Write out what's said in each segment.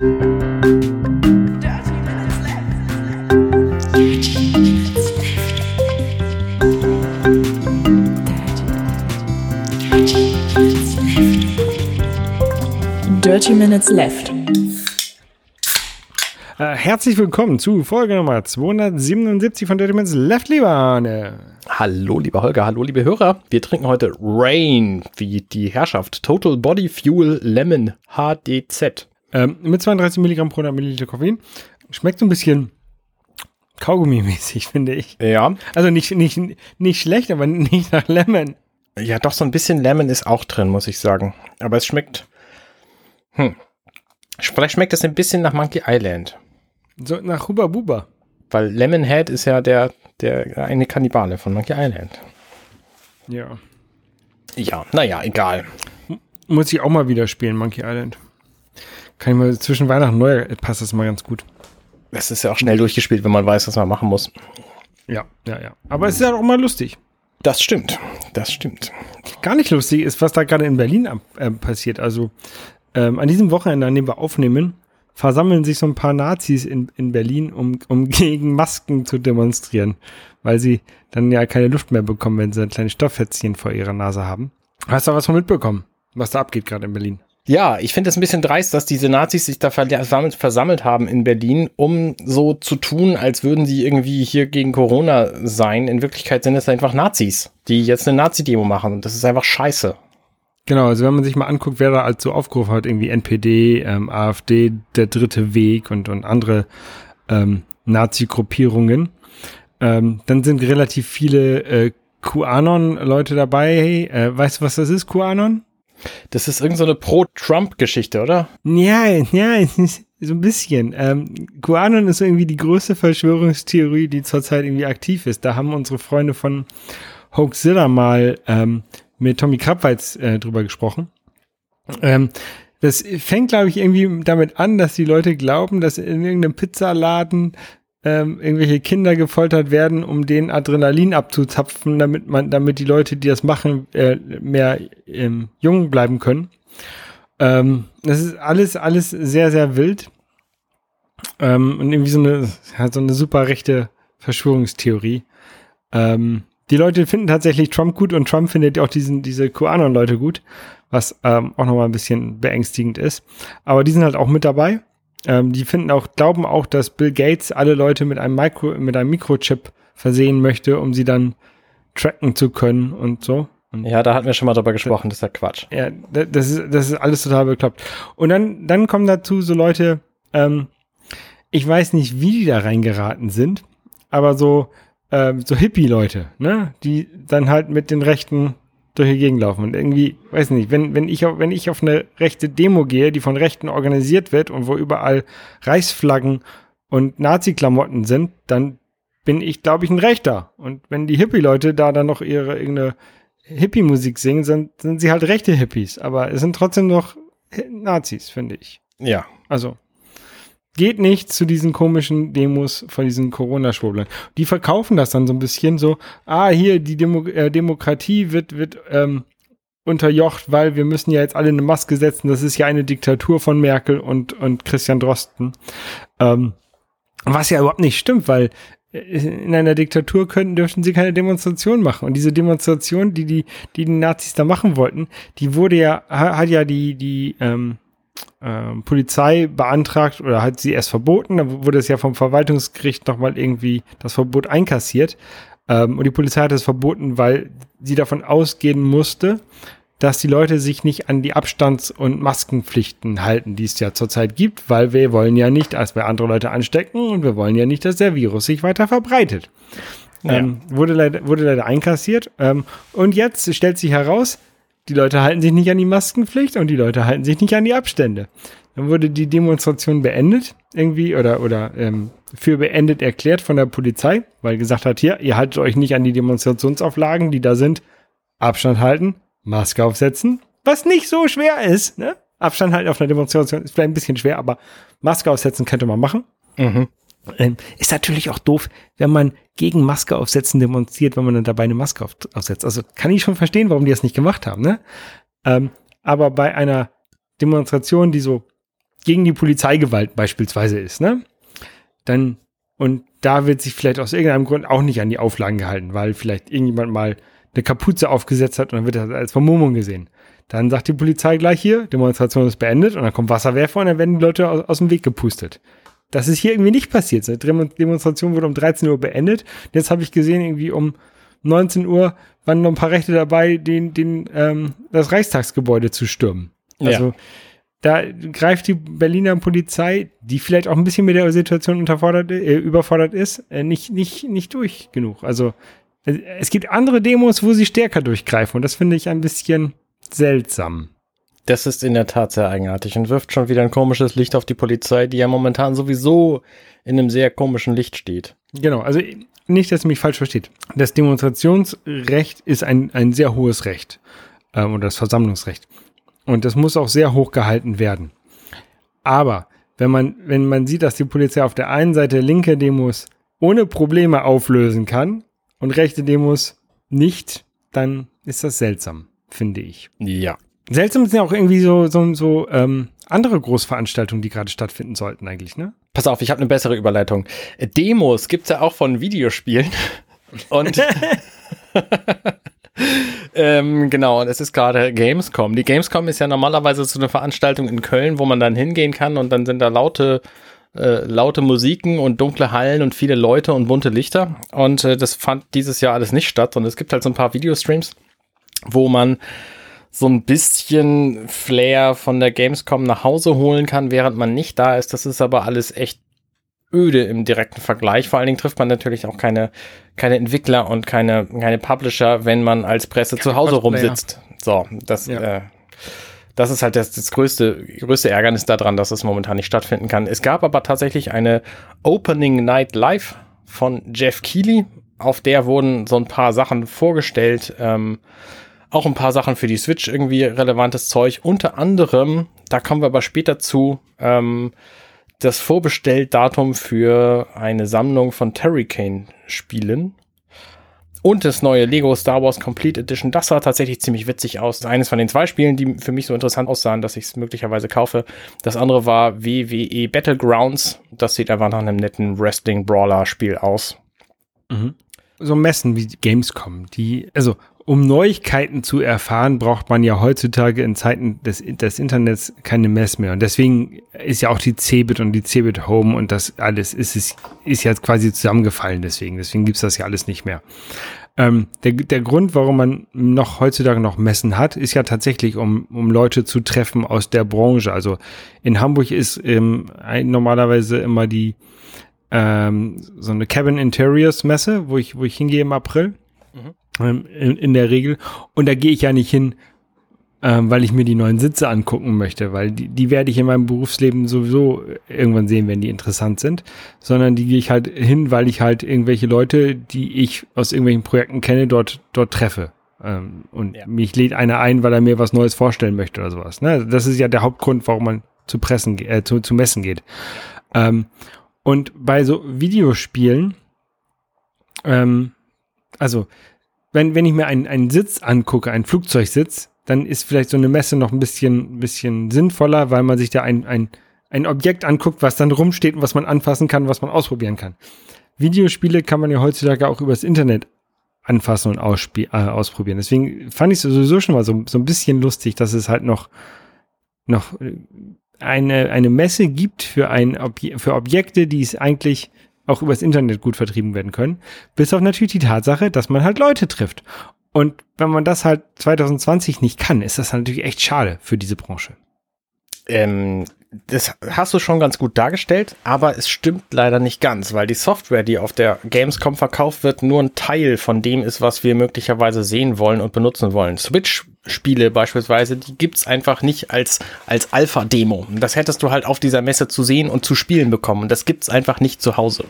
Dirty Minutes Left. Äh, herzlich willkommen zu Folge Nummer 277 von Dirty Minutes Left, lieber Arne. Hallo, lieber Holger, hallo, liebe Hörer. Wir trinken heute Rain, wie die Herrschaft. Total Body Fuel Lemon HDZ. Ähm, mit 32 Milligramm pro 100 Milliliter Koffein. Schmeckt so ein bisschen Kaugummi-mäßig, finde ich. Ja. Also nicht, nicht, nicht schlecht, aber nicht nach Lemon. Ja, doch, so ein bisschen Lemon ist auch drin, muss ich sagen. Aber es schmeckt. Hm. Vielleicht schmeckt es ein bisschen nach Monkey Island. So nach Huba Buba. Weil Lemonhead ist ja der, der eine Kannibale von Monkey Island. Ja. Ja, naja, egal. Muss ich auch mal wieder spielen, Monkey Island. Kann ich mal zwischen Weihnachten und Neujahr passt das mal ganz gut. Es ist ja auch schnell durchgespielt, wenn man weiß, was man machen muss. Ja, ja, ja. Aber es ist ja auch mal lustig. Das stimmt. Das stimmt. Gar nicht lustig ist, was da gerade in Berlin ab, äh, passiert. Also ähm, an diesem Wochenende, an dem wir aufnehmen, versammeln sich so ein paar Nazis in, in Berlin, um, um gegen Masken zu demonstrieren, weil sie dann ja keine Luft mehr bekommen, wenn sie ein kleines Stofffätzchen vor ihrer Nase haben. Hast du was von mitbekommen, was da abgeht gerade in Berlin? Ja, ich finde es ein bisschen dreist, dass diese Nazis sich da versammelt, haben in Berlin, um so zu tun, als würden sie irgendwie hier gegen Corona sein. In Wirklichkeit sind es einfach Nazis, die jetzt eine Nazi-Demo machen. Und das ist einfach scheiße. Genau, also wenn man sich mal anguckt, wer da halt so aufgerufen hat, irgendwie NPD, ähm, AfD, der dritte Weg und, und andere ähm, Nazi-Gruppierungen, ähm, dann sind relativ viele äh, QAnon-Leute dabei. Äh, weißt du, was das ist, QAnon? Das ist irgendeine so Pro-Trump-Geschichte, oder? Ja, ja, so ein bisschen. Ähm, QAnon ist irgendwie die größte Verschwörungstheorie, die zurzeit irgendwie aktiv ist. Da haben unsere Freunde von Hoaxilla mal ähm, mit Tommy Krabweitz äh, drüber gesprochen. Ähm, das fängt, glaube ich, irgendwie damit an, dass die Leute glauben, dass in irgendeinem Pizzaladen ähm, irgendwelche Kinder gefoltert werden, um den Adrenalin abzuzapfen, damit man, damit die Leute, die das machen, äh, mehr ähm, jung bleiben können. Ähm, das ist alles, alles sehr, sehr wild. Ähm, und irgendwie so eine, halt so eine super rechte Verschwörungstheorie. Ähm, die Leute finden tatsächlich Trump gut und Trump findet auch diesen, diese QAnon-Leute gut, was ähm, auch nochmal ein bisschen beängstigend ist. Aber die sind halt auch mit dabei. Ähm, die finden auch, glauben auch, dass Bill Gates alle Leute mit einem Micro, mit einem Mikrochip versehen möchte, um sie dann tracken zu können und so. Und ja, da hatten wir schon mal drüber gesprochen, das ist ja Quatsch. Ja, das ist, das ist alles total bekloppt. Und dann, dann kommen dazu so Leute, ähm, ich weiß nicht, wie die da reingeraten sind, aber so, ähm, so Hippie-Leute, ne, die dann halt mit den Rechten durch die Gegend laufen. Und irgendwie, weiß nicht, wenn, wenn ich auf, wenn ich auf eine rechte Demo gehe, die von Rechten organisiert wird und wo überall Reichsflaggen und Nazi-Klamotten sind, dann bin ich, glaube ich, ein Rechter. Und wenn die Hippie-Leute da dann noch ihre irgendeine Hippie-Musik singen, sind, sind sie halt rechte Hippies. Aber es sind trotzdem noch Nazis, finde ich. Ja. Also, geht nicht zu diesen komischen Demos von diesen Corona-Schwurblern. Die verkaufen das dann so ein bisschen so, ah, hier, die Demo äh, Demokratie wird, wird ähm, unterjocht, weil wir müssen ja jetzt alle eine Maske setzen. Das ist ja eine Diktatur von Merkel und, und Christian Drosten. Ähm, was ja überhaupt nicht stimmt, weil in einer Diktatur könnten, dürften sie keine Demonstration machen. Und diese Demonstration, die die, die, die Nazis da machen wollten, die wurde ja, hat ja die, die, ähm, ähm, Polizei beantragt oder hat sie erst verboten. Dann wurde es ja vom Verwaltungsgericht nochmal irgendwie das Verbot einkassiert. Ähm, und die Polizei hat es verboten, weil sie davon ausgehen musste, dass die Leute sich nicht an die Abstands- und Maskenpflichten halten, die es ja zurzeit gibt, weil wir wollen ja nicht, dass wir andere Leute anstecken und wir wollen ja nicht, dass der Virus sich weiter verbreitet. Ja. Ähm, wurde, leider, wurde leider einkassiert. Ähm, und jetzt stellt sich heraus, die Leute halten sich nicht an die Maskenpflicht und die Leute halten sich nicht an die Abstände. Dann wurde die Demonstration beendet, irgendwie, oder, oder ähm, für beendet erklärt von der Polizei, weil gesagt hat, hier, ihr haltet euch nicht an die Demonstrationsauflagen, die da sind. Abstand halten, Maske aufsetzen, was nicht so schwer ist, ne? Abstand halten auf einer Demonstration ist vielleicht ein bisschen schwer, aber Maske aufsetzen könnte man machen. Mhm. Ähm, ist natürlich auch doof, wenn man gegen Maske aufsetzen demonstriert, wenn man dann dabei eine Maske auf, aufsetzt. Also kann ich schon verstehen, warum die das nicht gemacht haben, ne? Ähm, aber bei einer Demonstration, die so gegen die Polizeigewalt beispielsweise ist, ne? Dann, und da wird sich vielleicht aus irgendeinem Grund auch nicht an die Auflagen gehalten, weil vielleicht irgendjemand mal eine Kapuze aufgesetzt hat und dann wird das als Vermummung gesehen. Dann sagt die Polizei gleich hier, Demonstration ist beendet und dann kommt Wasserwerfer und dann werden die Leute aus, aus dem Weg gepustet. Das ist hier irgendwie nicht passiert. Die Demonstration wurde um 13 Uhr beendet. Jetzt habe ich gesehen, irgendwie um 19 Uhr waren noch ein paar Rechte dabei, den, den, ähm, das Reichstagsgebäude zu stürmen. Also ja. da greift die Berliner Polizei, die vielleicht auch ein bisschen mit der Situation unterfordert, äh, überfordert ist, äh, nicht, nicht, nicht durch genug. Also äh, es gibt andere Demos, wo sie stärker durchgreifen und das finde ich ein bisschen seltsam. Das ist in der Tat sehr eigenartig und wirft schon wieder ein komisches Licht auf die Polizei, die ja momentan sowieso in einem sehr komischen Licht steht. Genau, also nicht, dass ihr mich falsch versteht. Das Demonstrationsrecht ist ein, ein sehr hohes Recht ähm, oder das Versammlungsrecht. Und das muss auch sehr hoch gehalten werden. Aber wenn man, wenn man sieht, dass die Polizei auf der einen Seite linke Demos ohne Probleme auflösen kann und rechte Demos nicht, dann ist das seltsam, finde ich. Ja. Seltsam sind ja auch irgendwie so, so, so ähm, andere Großveranstaltungen, die gerade stattfinden sollten, eigentlich, ne? Pass auf, ich habe eine bessere Überleitung. Demos gibt's ja auch von Videospielen. Und ähm, genau, und es ist gerade Gamescom. Die Gamescom ist ja normalerweise so eine Veranstaltung in Köln, wo man dann hingehen kann und dann sind da laute, äh, laute Musiken und dunkle Hallen und viele Leute und bunte Lichter. Und äh, das fand dieses Jahr alles nicht statt. Und es gibt halt so ein paar Videostreams, wo man so ein bisschen Flair von der Gamescom nach Hause holen kann, während man nicht da ist. Das ist aber alles echt öde im direkten Vergleich. Vor allen Dingen trifft man natürlich auch keine, keine Entwickler und keine, keine Publisher, wenn man als Presse zu Hause rumsitzt. So, das, ja. äh, das ist halt das, das größte, größte Ärgernis daran, dass es momentan nicht stattfinden kann. Es gab aber tatsächlich eine Opening Night Live von Jeff Keighley. Auf der wurden so ein paar Sachen vorgestellt. Ähm, auch ein paar Sachen für die Switch irgendwie relevantes Zeug. Unter anderem, da kommen wir aber später zu, ähm, das Vorbestelldatum für eine Sammlung von Terry Kane Spielen. Und das neue Lego Star Wars Complete Edition, das sah tatsächlich ziemlich witzig aus. Eines von den zwei Spielen, die für mich so interessant aussahen, dass ich es möglicherweise kaufe. Das andere war WWE Battlegrounds. Das sieht einfach nach einem netten Wrestling-Brawler-Spiel aus. Mhm. So Messen wie Gamescom, die, also um Neuigkeiten zu erfahren, braucht man ja heutzutage in Zeiten des, des Internets keine Mess mehr. Und deswegen ist ja auch die Cebit und die Cebit Home und das alles ist, ist, ist jetzt quasi zusammengefallen deswegen. Deswegen gibt's das ja alles nicht mehr. Ähm, der, der Grund, warum man noch heutzutage noch Messen hat, ist ja tatsächlich, um, um Leute zu treffen aus der Branche. Also in Hamburg ist ähm, normalerweise immer die ähm, so eine Cabin Interiors Messe, wo ich, wo ich hingehe im April. Mhm. Ähm, in, in, der Regel. Und da gehe ich ja nicht hin, ähm, weil ich mir die neuen Sitze angucken möchte, weil die, die werde ich in meinem Berufsleben sowieso irgendwann sehen, wenn die interessant sind, sondern die gehe ich halt hin, weil ich halt irgendwelche Leute, die ich aus irgendwelchen Projekten kenne, dort, dort treffe. Ähm, und ja. mich lädt einer ein, weil er mir was Neues vorstellen möchte oder sowas. Ne? Das ist ja der Hauptgrund, warum man zu Pressen, äh, zu, zu Messen geht. Ähm, und bei so Videospielen, ähm, also wenn, wenn ich mir einen, einen Sitz angucke, einen Flugzeugsitz, dann ist vielleicht so eine Messe noch ein bisschen, bisschen sinnvoller, weil man sich da ein, ein, ein Objekt anguckt, was dann rumsteht und was man anfassen kann, was man ausprobieren kann. Videospiele kann man ja heutzutage auch übers Internet anfassen und äh, ausprobieren. Deswegen fand ich es sowieso schon mal so, so ein bisschen lustig, dass es halt noch, noch eine, eine Messe gibt für, ein Obje für Objekte, die es eigentlich auch übers Internet gut vertrieben werden können. Bis auf natürlich die Tatsache, dass man halt Leute trifft. Und wenn man das halt 2020 nicht kann, ist das natürlich echt schade für diese Branche. Ähm, das hast du schon ganz gut dargestellt, aber es stimmt leider nicht ganz, weil die Software, die auf der Gamescom verkauft wird, nur ein Teil von dem ist, was wir möglicherweise sehen wollen und benutzen wollen. Switch-Spiele beispielsweise, die gibt's einfach nicht als, als Alpha-Demo. Das hättest du halt auf dieser Messe zu sehen und zu spielen bekommen. Das gibt's einfach nicht zu Hause.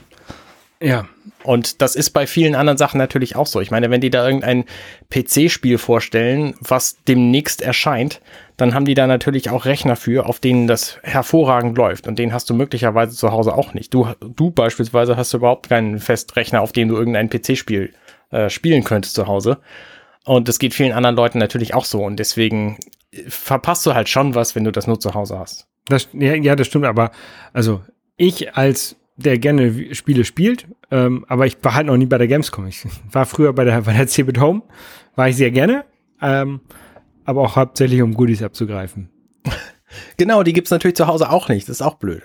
Ja. Und das ist bei vielen anderen Sachen natürlich auch so. Ich meine, wenn die da irgendein PC-Spiel vorstellen, was demnächst erscheint, dann haben die da natürlich auch Rechner für, auf denen das hervorragend läuft. Und den hast du möglicherweise zu Hause auch nicht. Du, du beispielsweise hast überhaupt keinen Festrechner, auf dem du irgendein PC-Spiel äh, spielen könntest zu Hause. Und das geht vielen anderen Leuten natürlich auch so. Und deswegen verpasst du halt schon was, wenn du das nur zu Hause hast. Das, ja, ja, das stimmt, aber also ich als der gerne Spiele spielt, ähm, aber ich war halt noch nie bei der Gamescom. Ich war früher bei der, bei der Cebit Home, war ich sehr gerne, ähm, aber auch hauptsächlich um Goodies abzugreifen. Genau, die gibt's natürlich zu Hause auch nicht. Das ist auch blöd.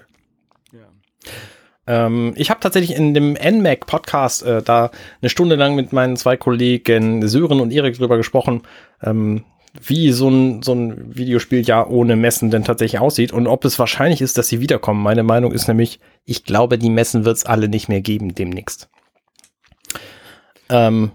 Ähm, ich habe tatsächlich in dem NMAC Podcast äh, da eine Stunde lang mit meinen zwei Kollegen Sören und Erik drüber gesprochen, ähm, wie so ein, so ein Videospiel ja ohne Messen denn tatsächlich aussieht und ob es wahrscheinlich ist, dass sie wiederkommen. Meine Meinung ist nämlich, ich glaube, die Messen wird es alle nicht mehr geben demnächst. Ähm,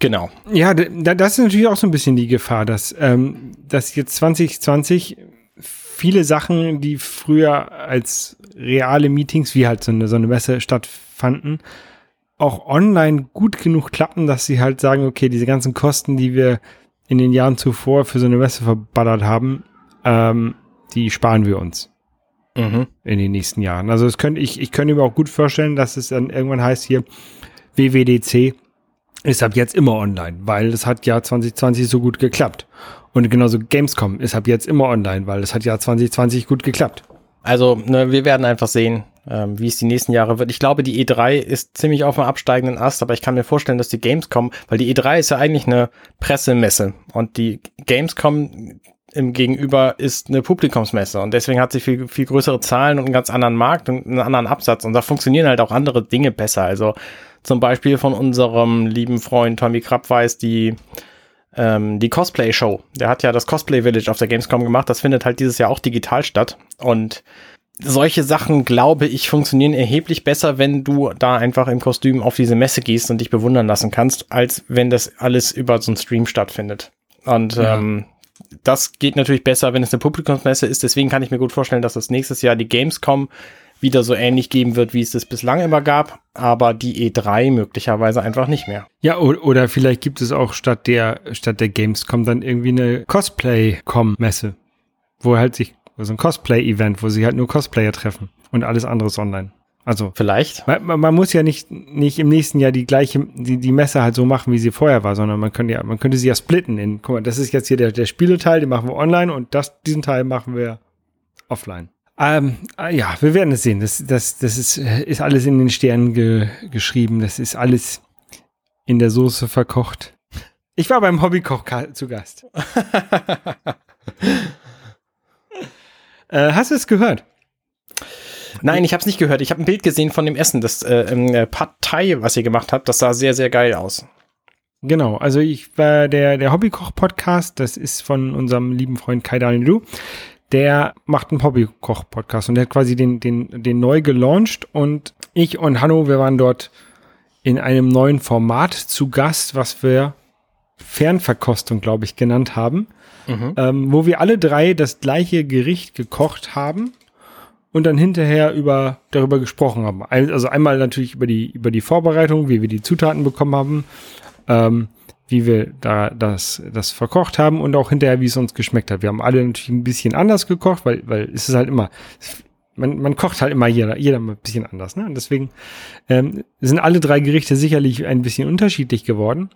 genau. Ja, das ist natürlich auch so ein bisschen die Gefahr, dass, ähm, dass jetzt 2020 viele Sachen, die früher als reale Meetings, wie halt so eine, so eine Messe stattfanden, auch online gut genug klappen, dass sie halt sagen, okay, diese ganzen Kosten, die wir in den Jahren zuvor für so eine Messe verballert haben, ähm, die sparen wir uns mhm. in den nächsten Jahren. Also es könnte ich, ich könnte mir auch gut vorstellen, dass es dann irgendwann heißt hier WWDC ist ab jetzt immer online, weil es hat ja 2020 so gut geklappt. Und genauso Gamescom ist ab jetzt immer online, weil es hat ja 2020 gut geklappt. Also ne, wir werden einfach sehen, ähm, wie es die nächsten Jahre wird. Ich glaube, die E3 ist ziemlich auf dem absteigenden Ast, aber ich kann mir vorstellen, dass die Gamescom, weil die E3 ist ja eigentlich eine Pressemesse und die Gamescom im Gegenüber ist eine Publikumsmesse und deswegen hat sie viel, viel größere Zahlen und einen ganz anderen Markt und einen anderen Absatz und da funktionieren halt auch andere Dinge besser. Also zum Beispiel von unserem lieben Freund Tommy Krabweis die ähm, die Cosplay-Show. Der hat ja das Cosplay Village auf der Gamescom gemacht. Das findet halt dieses Jahr auch digital statt. Und solche Sachen, glaube ich, funktionieren erheblich besser, wenn du da einfach im Kostüm auf diese Messe gehst und dich bewundern lassen kannst, als wenn das alles über so einen Stream stattfindet. Und ja. ähm, das geht natürlich besser, wenn es eine Publikumsmesse ist. Deswegen kann ich mir gut vorstellen, dass das nächstes Jahr die Gamescom wieder so ähnlich geben wird, wie es das bislang immer gab, aber die E3 möglicherweise einfach nicht mehr. Ja, oder vielleicht gibt es auch statt der, statt der Gamescom dann irgendwie eine Cosplay-Com-Messe, wo halt sich, so ein Cosplay-Event, wo sie halt nur Cosplayer treffen und alles andere ist online. Also vielleicht. Man, man, muss ja nicht, nicht im nächsten Jahr die gleiche, die, die Messe halt so machen, wie sie vorher war, sondern man könnte ja, man könnte sie ja splitten in, guck mal, das ist jetzt hier der, der Spieleteil, den machen wir online und das, diesen Teil machen wir offline. Ähm, äh, ja, wir werden es sehen. Das, das, das ist, ist alles in den Sternen ge, geschrieben. Das ist alles in der Soße verkocht. Ich war beim Hobbykoch zu Gast. äh, hast du es gehört? Nein, ich habe es nicht gehört. Ich habe ein Bild gesehen von dem Essen, das äh, äh, Pad Thai, was ihr gemacht habt. Das sah sehr, sehr geil aus. Genau, also ich war der, der Hobbykoch-Podcast, das ist von unserem lieben Freund Kai Daniel der macht einen Hobbykoch-Podcast und der hat quasi den, den, den neu gelauncht und ich und Hanno, wir waren dort in einem neuen Format zu Gast, was wir Fernverkostung, glaube ich, genannt haben, mhm. ähm, wo wir alle drei das gleiche Gericht gekocht haben und dann hinterher über darüber gesprochen haben. Also einmal natürlich über die über die Vorbereitung, wie wir die Zutaten bekommen haben, ähm, wie wir da das, das verkocht haben und auch hinterher, wie es uns geschmeckt hat. Wir haben alle natürlich ein bisschen anders gekocht, weil, weil es ist halt immer, man, man kocht halt immer jeder, jeder ein bisschen anders. Ne? Und deswegen ähm, sind alle drei Gerichte sicherlich ein bisschen unterschiedlich geworden.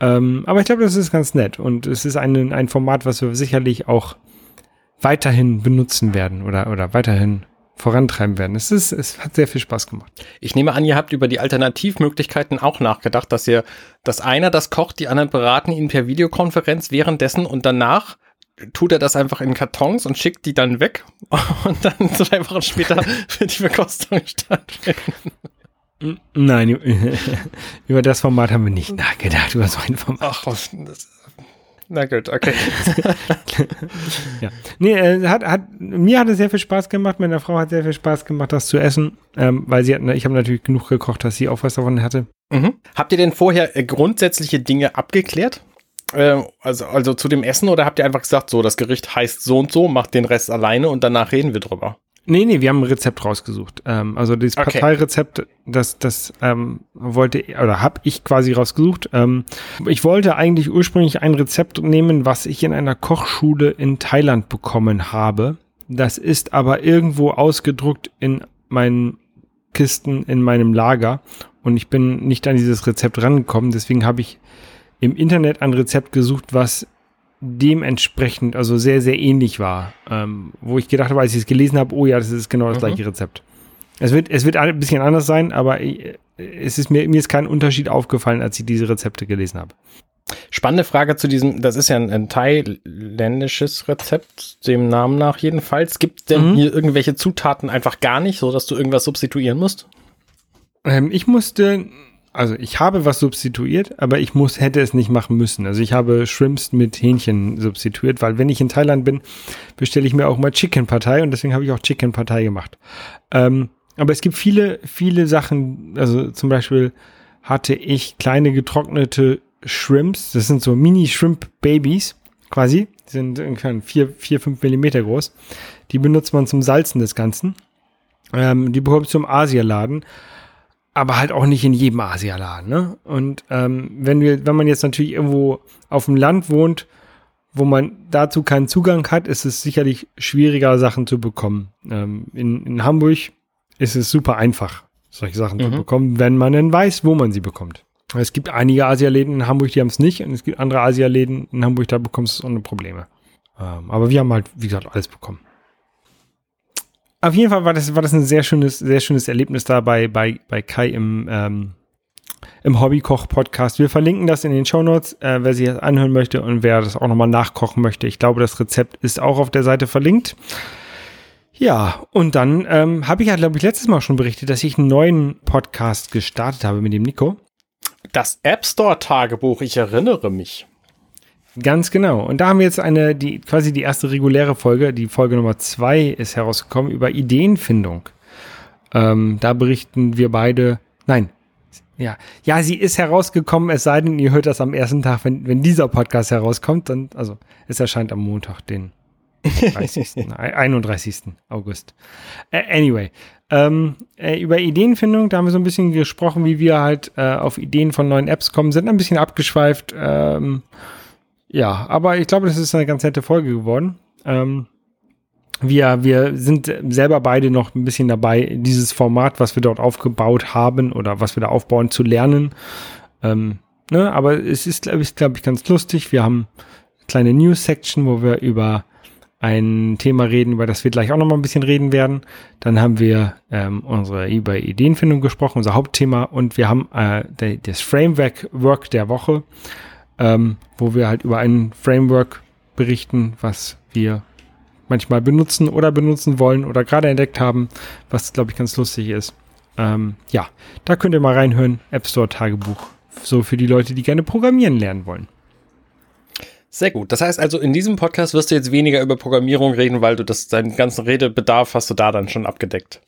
Ähm, aber ich glaube, das ist ganz nett und es ist ein, ein Format, was wir sicherlich auch weiterhin benutzen werden oder, oder weiterhin vorantreiben werden. Es, ist, es hat sehr viel Spaß gemacht. Ich nehme an, ihr habt über die Alternativmöglichkeiten auch nachgedacht, dass ihr, dass einer das kocht, die anderen beraten ihn per Videokonferenz währenddessen und danach tut er das einfach in Kartons und schickt die dann weg und dann zwei Wochen später wird die Verkostung stattfinden. Nein, über das Format haben wir nicht nachgedacht, über so ein Format. Ach, das, na gut, okay. ja. Nee, äh, hat, hat, mir hat es sehr viel Spaß gemacht, meiner Frau hat sehr viel Spaß gemacht, das zu essen, ähm, weil sie hat, ich habe natürlich genug gekocht, dass sie auch was davon hatte. Mhm. Habt ihr denn vorher äh, grundsätzliche Dinge abgeklärt? Äh, also, also zu dem Essen oder habt ihr einfach gesagt, so, das Gericht heißt so und so, macht den Rest alleine und danach reden wir drüber? Nee, nee, wir haben ein Rezept rausgesucht. Ähm, also das okay. Parteirezept, das, das ähm, wollte oder habe ich quasi rausgesucht. Ähm, ich wollte eigentlich ursprünglich ein Rezept nehmen, was ich in einer Kochschule in Thailand bekommen habe. Das ist aber irgendwo ausgedruckt in meinen Kisten in meinem Lager und ich bin nicht an dieses Rezept rangekommen. Deswegen habe ich im Internet ein Rezept gesucht, was dementsprechend, also sehr, sehr ähnlich war. Ähm, wo ich gedacht habe, als ich es gelesen habe, oh ja, das ist genau das mhm. gleiche Rezept. Es wird, es wird ein bisschen anders sein, aber äh, es ist mir, mir ist kein Unterschied aufgefallen, als ich diese Rezepte gelesen habe. Spannende Frage zu diesem, das ist ja ein, ein thailändisches Rezept, dem Namen nach jedenfalls. Gibt es denn mhm. hier irgendwelche Zutaten einfach gar nicht, so dass du irgendwas substituieren musst? Ähm, ich musste, also ich habe was substituiert, aber ich muss, hätte es nicht machen müssen. Also ich habe Shrimps mit Hähnchen substituiert, weil wenn ich in Thailand bin, bestelle ich mir auch mal Chicken Partei und deswegen habe ich auch Chicken Partei gemacht. Ähm, aber es gibt viele, viele Sachen, also zum Beispiel hatte ich kleine getrocknete Shrimps, das sind so Mini-Shrimp-Babys quasi, die sind ungefähr vier, vier, fünf Millimeter groß. Die benutzt man zum Salzen des Ganzen. Ähm, die bekommst du im Asialaden aber halt auch nicht in jedem Asialaden. Ne? Und ähm, wenn wir, wenn man jetzt natürlich irgendwo auf dem Land wohnt, wo man dazu keinen Zugang hat, ist es sicherlich schwieriger, Sachen zu bekommen. Ähm, in, in Hamburg ist es super einfach, solche Sachen mhm. zu bekommen, wenn man denn weiß, wo man sie bekommt. Es gibt einige Asialäden in Hamburg, die haben es nicht, und es gibt andere Asialäden in Hamburg, da bekommst du es ohne Probleme. Ähm, aber wir haben halt, wie gesagt, alles bekommen. Auf jeden Fall war das, war das ein sehr schönes, sehr schönes Erlebnis da bei, bei, bei Kai im, ähm, im Hobbykoch-Podcast. Wir verlinken das in den Show Notes, äh, wer sich das anhören möchte und wer das auch nochmal nachkochen möchte. Ich glaube, das Rezept ist auch auf der Seite verlinkt. Ja, und dann ähm, habe ich ja, glaube ich, letztes Mal schon berichtet, dass ich einen neuen Podcast gestartet habe mit dem Nico. Das App Store Tagebuch, ich erinnere mich. Ganz genau. Und da haben wir jetzt eine, die, quasi die erste reguläre Folge, die Folge Nummer zwei ist herausgekommen über Ideenfindung. Ähm, da berichten wir beide, nein, ja, ja, sie ist herausgekommen, es sei denn, ihr hört das am ersten Tag, wenn, wenn dieser Podcast herauskommt, dann, also, es erscheint am Montag, den 30. 31. August. Uh, anyway, ähm, äh, über Ideenfindung, da haben wir so ein bisschen gesprochen, wie wir halt äh, auf Ideen von neuen Apps kommen, sind ein bisschen abgeschweift, ähm, ja, aber ich glaube, das ist eine ganz nette Folge geworden. Ähm, wir, wir sind selber beide noch ein bisschen dabei, dieses Format, was wir dort aufgebaut haben oder was wir da aufbauen, zu lernen. Ähm, ne? Aber es ist, glaube ich, glaub ich, ganz lustig. Wir haben eine kleine News-Section, wo wir über ein Thema reden, über das wir gleich auch noch mal ein bisschen reden werden. Dann haben wir ähm, unsere über Ideenfindung gesprochen, unser Hauptthema, und wir haben äh, das Framework Work der Woche ähm, wo wir halt über ein Framework berichten, was wir manchmal benutzen oder benutzen wollen oder gerade entdeckt haben, was, glaube ich, ganz lustig ist. Ähm, ja, da könnt ihr mal reinhören. App Store Tagebuch. So für die Leute, die gerne programmieren lernen wollen. Sehr gut. Das heißt also, in diesem Podcast wirst du jetzt weniger über Programmierung reden, weil du das, deinen ganzen Redebedarf hast du da dann schon abgedeckt.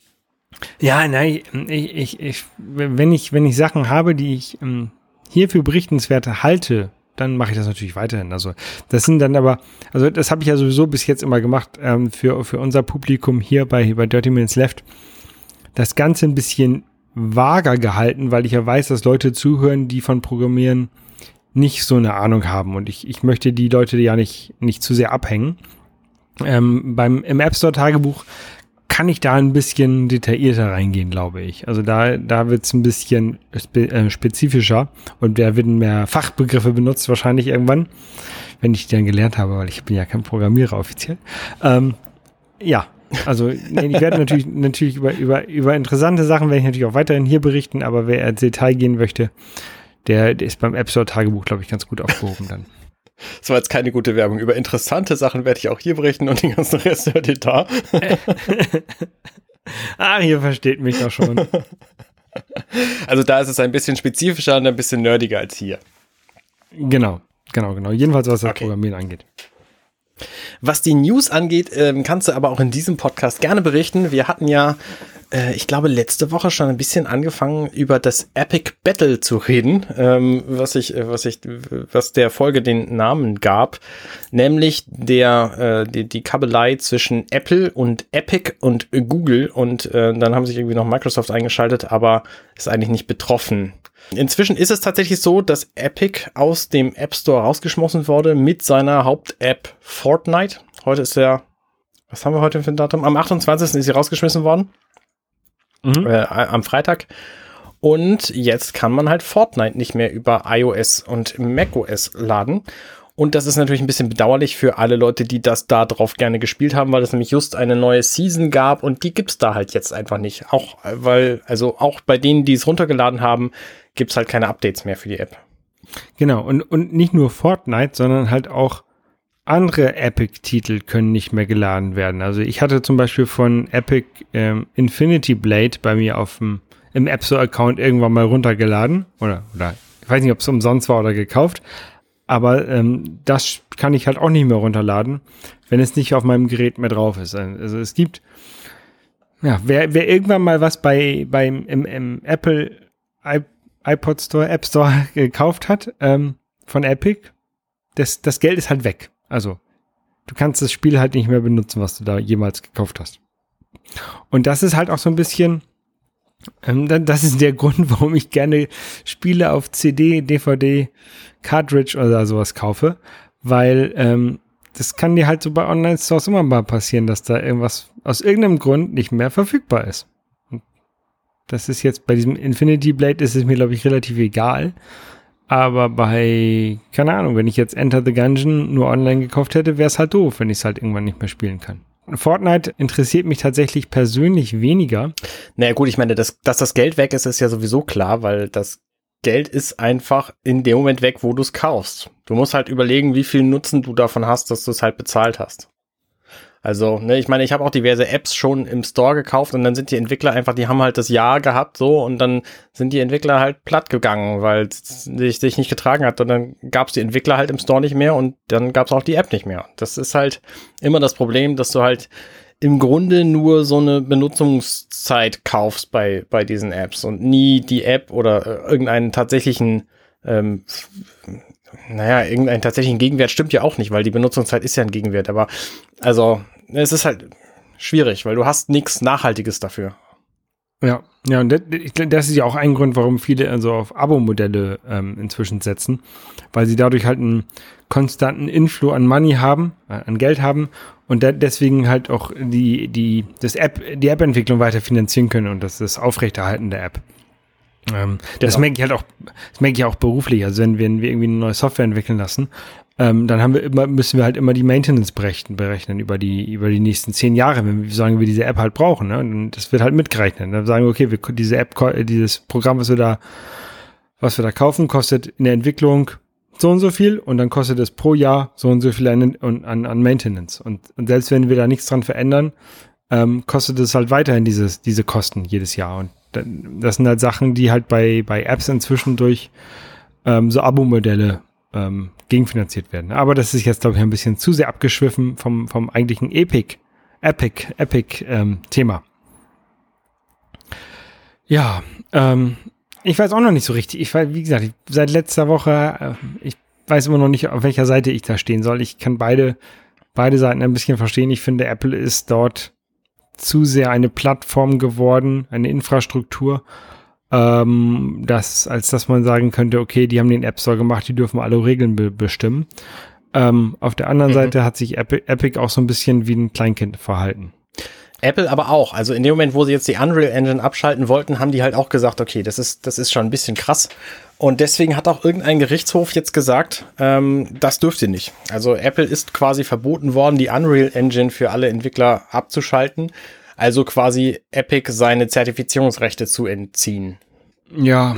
Ja, nein, ich, ich, ich, wenn ich, wenn ich Sachen habe, die ich ähm, hierfür berichtenswert halte, dann mache ich das natürlich weiterhin. Also das sind dann aber, also das habe ich ja sowieso bis jetzt immer gemacht ähm, für, für unser Publikum hier bei, bei Dirty Minutes Left. Das Ganze ein bisschen vager gehalten, weil ich ja weiß, dass Leute zuhören, die von Programmieren nicht so eine Ahnung haben. Und ich, ich möchte die Leute ja nicht, nicht zu sehr abhängen. Ähm, beim, Im App Store Tagebuch kann ich da ein bisschen detaillierter reingehen, glaube ich. Also da, da wird es ein bisschen spe äh, spezifischer und da werden mehr Fachbegriffe benutzt, wahrscheinlich irgendwann, wenn ich die dann gelernt habe, weil ich bin ja kein Programmierer offiziell. Ähm, ja, also ich werde natürlich, natürlich über, über, über interessante Sachen werde ich natürlich auch weiterhin hier berichten, aber wer ins Detail gehen möchte, der, der ist beim App Store Tagebuch, glaube ich, ganz gut aufgehoben dann. Das war jetzt keine gute Werbung. Über interessante Sachen werde ich auch hier berichten und den ganzen Rest hört ihr da. ah, ihr versteht mich doch schon. Also da ist es ein bisschen spezifischer und ein bisschen nerdiger als hier. Genau, genau, genau. Jedenfalls was das okay. Programmieren angeht. Was die News angeht, ähm, kannst du aber auch in diesem Podcast gerne berichten. Wir hatten ja, äh, ich glaube, letzte Woche schon ein bisschen angefangen, über das Epic Battle zu reden, ähm, was ich, äh, was ich, was der Folge den Namen gab, nämlich der, äh, die, die Kabelei zwischen Apple und Epic und Google und äh, dann haben sich irgendwie noch Microsoft eingeschaltet, aber ist eigentlich nicht betroffen. Inzwischen ist es tatsächlich so, dass Epic aus dem App Store rausgeschmissen wurde mit seiner Haupt-App Fortnite. Heute ist der, was haben wir heute für ein Datum? Am 28. ist sie rausgeschmissen worden. Mhm. Äh, am Freitag. Und jetzt kann man halt Fortnite nicht mehr über iOS und macOS laden. Und das ist natürlich ein bisschen bedauerlich für alle Leute, die das da drauf gerne gespielt haben, weil es nämlich just eine neue Season gab und die gibt's da halt jetzt einfach nicht. Auch weil, also auch bei denen, die es runtergeladen haben, gibt's halt keine Updates mehr für die App. Genau, und, und nicht nur Fortnite, sondern halt auch andere Epic-Titel können nicht mehr geladen werden. Also ich hatte zum Beispiel von Epic ähm, Infinity Blade bei mir auf dem im App Store-Account irgendwann mal runtergeladen. Oder, oder ich weiß nicht, ob es umsonst war oder gekauft. Aber ähm, das kann ich halt auch nicht mehr runterladen, wenn es nicht auf meinem Gerät mehr drauf ist. Also es gibt, ja, wer, wer irgendwann mal was bei beim im, im Apple iPod Store, App Store gekauft hat ähm, von Epic, das, das Geld ist halt weg. Also du kannst das Spiel halt nicht mehr benutzen, was du da jemals gekauft hast. Und das ist halt auch so ein bisschen, ähm, das ist der Grund, warum ich gerne Spiele auf CD, DVD, Cartridge oder sowas kaufe, weil ähm, das kann dir halt so bei Online-Stores immer mal passieren, dass da irgendwas aus irgendeinem Grund nicht mehr verfügbar ist. das ist jetzt bei diesem Infinity Blade ist es mir, glaube ich, relativ egal. Aber bei, keine Ahnung, wenn ich jetzt Enter the Gungeon nur online gekauft hätte, wäre es halt doof, wenn ich es halt irgendwann nicht mehr spielen kann. Fortnite interessiert mich tatsächlich persönlich weniger. Naja gut, ich meine, dass, dass das Geld weg ist, ist ja sowieso klar, weil das Geld ist einfach in dem Moment weg, wo du es kaufst. Du musst halt überlegen, wie viel Nutzen du davon hast, dass du es halt bezahlt hast. Also, ne, ich meine, ich habe auch diverse Apps schon im Store gekauft und dann sind die Entwickler einfach, die haben halt das Jahr gehabt so und dann sind die Entwickler halt platt gegangen, weil es sich nicht getragen hat und dann gab es die Entwickler halt im Store nicht mehr und dann gab es auch die App nicht mehr. Das ist halt immer das Problem, dass du halt im Grunde nur so eine Benutzungszeit kaufst bei, bei diesen Apps und nie die App oder äh, irgendeinen tatsächlichen ähm, naja, irgendeinen tatsächlichen Gegenwert stimmt ja auch nicht, weil die Benutzungszeit ist ja ein Gegenwert. Aber also es ist halt schwierig, weil du hast nichts Nachhaltiges dafür. Ja, ja, und das, ist ja auch ein Grund, warum viele also auf Abo-Modelle ähm, inzwischen setzen, weil sie dadurch halt einen konstanten Inflow an Money haben, äh, an Geld haben und deswegen halt auch die, die, das App, die App-Entwicklung weiter finanzieren können und das, das Aufrechterhalten der App. Ähm, genau. Das merke ich halt auch, das merke ich auch beruflich. Also wenn wenn wir irgendwie eine neue Software entwickeln lassen, ähm, dann haben wir immer, müssen wir halt immer die Maintenance berechnen, berechnen über die, über die nächsten zehn Jahre, wenn wir sagen, wir diese App halt brauchen. Ne? Und das wird halt mitgerechnet. Dann sagen wir, okay, wir, diese App, dieses Programm, was wir da, was wir da kaufen, kostet in der Entwicklung so und so viel und dann kostet es pro Jahr so und so viel an, an, an Maintenance. Und, und selbst wenn wir da nichts dran verändern, ähm, kostet es halt weiterhin dieses, diese Kosten jedes Jahr. Und das sind halt Sachen, die halt bei, bei Apps inzwischen durch ähm, so Abo-Modelle ähm, gegenfinanziert werden. Aber das ist jetzt, glaube ich, ein bisschen zu sehr abgeschwiffen vom, vom eigentlichen Epic, Epic, Epic ähm, Thema. Ja, ähm, ich weiß auch noch nicht so richtig. Ich weiß, wie gesagt, ich, seit letzter Woche, äh, ich weiß immer noch nicht, auf welcher Seite ich da stehen soll. Ich kann beide, beide Seiten ein bisschen verstehen. Ich finde, Apple ist dort zu sehr eine Plattform geworden, eine Infrastruktur, ähm, das, als dass man sagen könnte, okay, die haben den App Store gemacht, die dürfen alle Regeln be bestimmen. Ähm, auf der anderen mhm. Seite hat sich Epic, Epic auch so ein bisschen wie ein Kleinkind verhalten. Apple aber auch. Also in dem Moment, wo sie jetzt die Unreal Engine abschalten wollten, haben die halt auch gesagt, okay, das ist, das ist schon ein bisschen krass. Und deswegen hat auch irgendein Gerichtshof jetzt gesagt, ähm, das dürft ihr nicht. Also Apple ist quasi verboten worden, die Unreal Engine für alle Entwickler abzuschalten. Also quasi Epic seine Zertifizierungsrechte zu entziehen. Ja,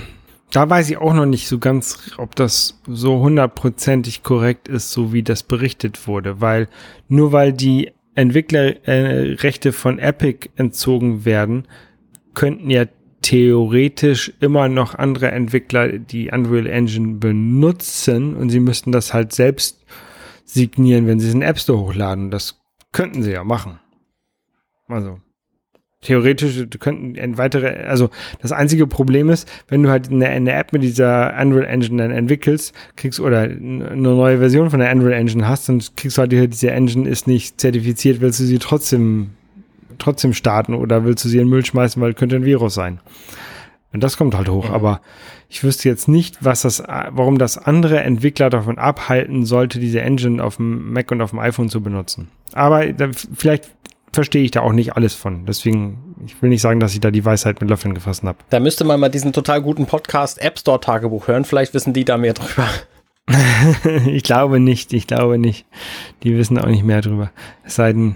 da weiß ich auch noch nicht so ganz, ob das so hundertprozentig korrekt ist, so wie das berichtet wurde, weil nur weil die Entwicklerrechte äh, von Epic entzogen werden, könnten ja theoretisch immer noch andere Entwickler die Unreal Engine benutzen und sie müssten das halt selbst signieren, wenn sie es in den App Store hochladen. Das könnten sie ja machen. Also theoretisch könnten ein weitere, also das einzige Problem ist, wenn du halt eine, eine App mit dieser Unreal Engine dann entwickelst, kriegst oder eine neue Version von der Unreal Engine hast, dann kriegst du halt diese Engine ist nicht zertifiziert, willst du sie trotzdem trotzdem starten oder willst du sie in den Müll schmeißen, weil könnte ein Virus sein. Und das kommt halt hoch, mhm. aber ich wüsste jetzt nicht, was das, warum das andere Entwickler davon abhalten sollte, diese Engine auf dem Mac und auf dem iPhone zu benutzen. Aber da, vielleicht verstehe ich da auch nicht alles von. Deswegen, ich will nicht sagen, dass ich da die Weisheit mit Löffeln gefasst habe. Da müsste man mal diesen total guten Podcast App Store Tagebuch hören. Vielleicht wissen die da mehr drüber. ich glaube nicht, ich glaube nicht. Die wissen auch nicht mehr drüber. Es sei denn,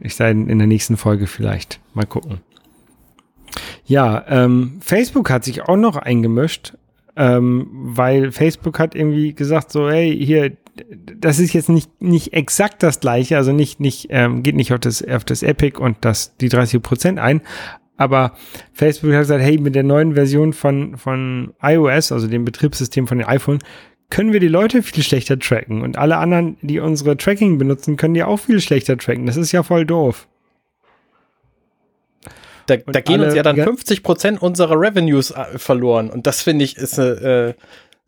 ich sei denn in der nächsten Folge vielleicht. Mal gucken. Ja, ähm, Facebook hat sich auch noch eingemischt, ähm, weil Facebook hat irgendwie gesagt so, hey, hier, das ist jetzt nicht, nicht exakt das gleiche, also nicht, nicht, ähm, geht nicht auf das, auf das Epic und das, die 30 Prozent ein, aber Facebook hat gesagt, hey, mit der neuen Version von, von iOS, also dem Betriebssystem von dem iPhone, können wir die Leute viel schlechter tracken. Und alle anderen, die unsere Tracking benutzen, können die auch viel schlechter tracken. Das ist ja voll doof. Da, da gehen uns ja dann 50 Prozent unserer Revenues äh, verloren. Und das finde ich ist eine, äh,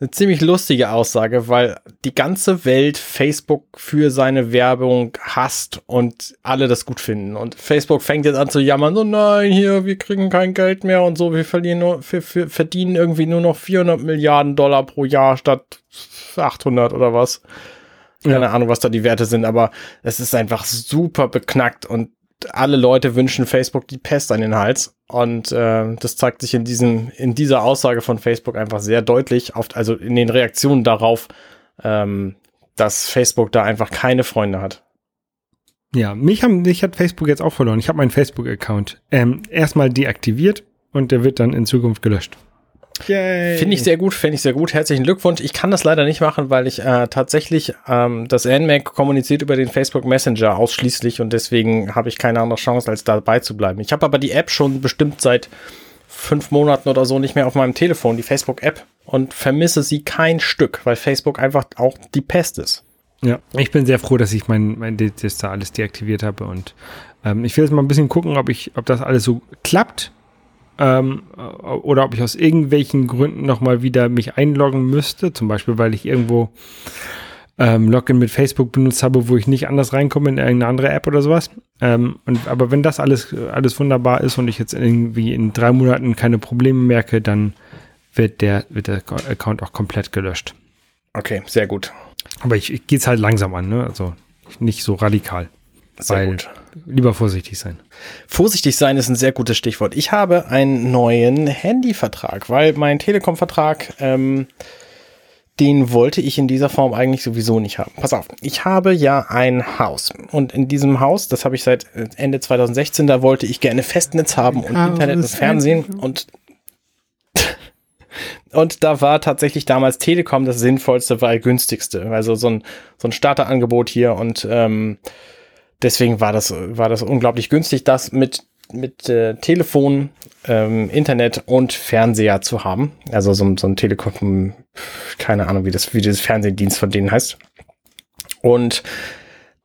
eine ziemlich lustige Aussage, weil die ganze Welt Facebook für seine Werbung hasst und alle das gut finden. Und Facebook fängt jetzt an zu jammern, so nein, hier, wir kriegen kein Geld mehr und so, wir verlieren nur, wir, wir verdienen irgendwie nur noch 400 Milliarden Dollar pro Jahr statt 800 oder was. Keine ja. Ahnung, was da die Werte sind, aber es ist einfach super beknackt und alle Leute wünschen Facebook die Pest an den Hals. Und äh, das zeigt sich in diesem, in dieser Aussage von Facebook einfach sehr deutlich, oft, also in den Reaktionen darauf, ähm, dass Facebook da einfach keine Freunde hat. Ja, mich, haben, mich hat Facebook jetzt auch verloren. Ich habe meinen Facebook-Account ähm, erstmal deaktiviert und der wird dann in Zukunft gelöscht. Finde ich sehr gut, finde ich sehr gut. Herzlichen Glückwunsch. Ich kann das leider nicht machen, weil ich äh, tatsächlich ähm, das NMAC kommuniziert über den Facebook Messenger ausschließlich und deswegen habe ich keine andere Chance, als dabei zu bleiben. Ich habe aber die App schon bestimmt seit fünf Monaten oder so nicht mehr auf meinem Telefon, die Facebook-App, und vermisse sie kein Stück, weil Facebook einfach auch die Pest ist. Ja, ich bin sehr froh, dass ich mein, mein das da alles deaktiviert habe und ähm, ich will jetzt mal ein bisschen gucken, ob ich, ob das alles so klappt ähm, oder ob ich aus irgendwelchen Gründen nochmal wieder mich einloggen müsste, zum Beispiel, weil ich irgendwo ähm, Login mit Facebook benutzt habe, wo ich nicht anders reinkomme in irgendeine andere App oder sowas. Ähm, und, aber wenn das alles, alles wunderbar ist und ich jetzt irgendwie in drei Monaten keine Probleme merke, dann wird der, wird der Account auch komplett gelöscht. Okay, sehr gut. Aber ich, ich gehe es halt langsam an, ne? Also nicht so radikal. Sehr weil gut. Lieber vorsichtig sein. Vorsichtig sein ist ein sehr gutes Stichwort. Ich habe einen neuen Handyvertrag, weil mein Telekom-Vertrag, ähm, den wollte ich in dieser Form eigentlich sowieso nicht haben. Pass auf, ich habe ja ein Haus und in diesem Haus, das habe ich seit Ende 2016, da wollte ich gerne Festnetz haben und Internet und Fernsehen und und da war tatsächlich damals Telekom das sinnvollste, weil günstigste. Also so ein, so ein Starterangebot hier und ähm, deswegen war das, war das unglaublich günstig, das mit, mit äh, Telefon, ähm, Internet und Fernseher zu haben. Also so, so ein Telekom, keine Ahnung, wie das, wie dieses Fernsehdienst von denen heißt. Und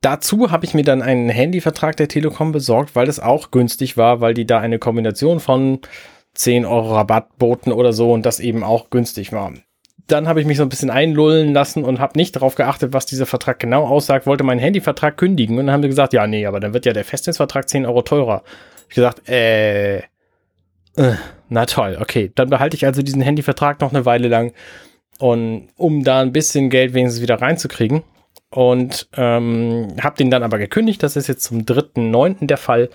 Dazu habe ich mir dann einen Handyvertrag der Telekom besorgt, weil das auch günstig war, weil die da eine Kombination von 10 Euro Rabatt boten oder so und das eben auch günstig war dann habe ich mich so ein bisschen einlullen lassen und habe nicht darauf geachtet, was dieser Vertrag genau aussagt, wollte meinen Handyvertrag kündigen und dann haben wir gesagt, ja, nee, aber dann wird ja der Festnetzvertrag 10 Euro teurer. Ich gesagt, äh, äh, na toll, okay, dann behalte ich also diesen Handyvertrag noch eine Weile lang und um da ein bisschen Geld wenigstens wieder reinzukriegen und ähm, habe den dann aber gekündigt, das ist jetzt zum 3.9. der Fall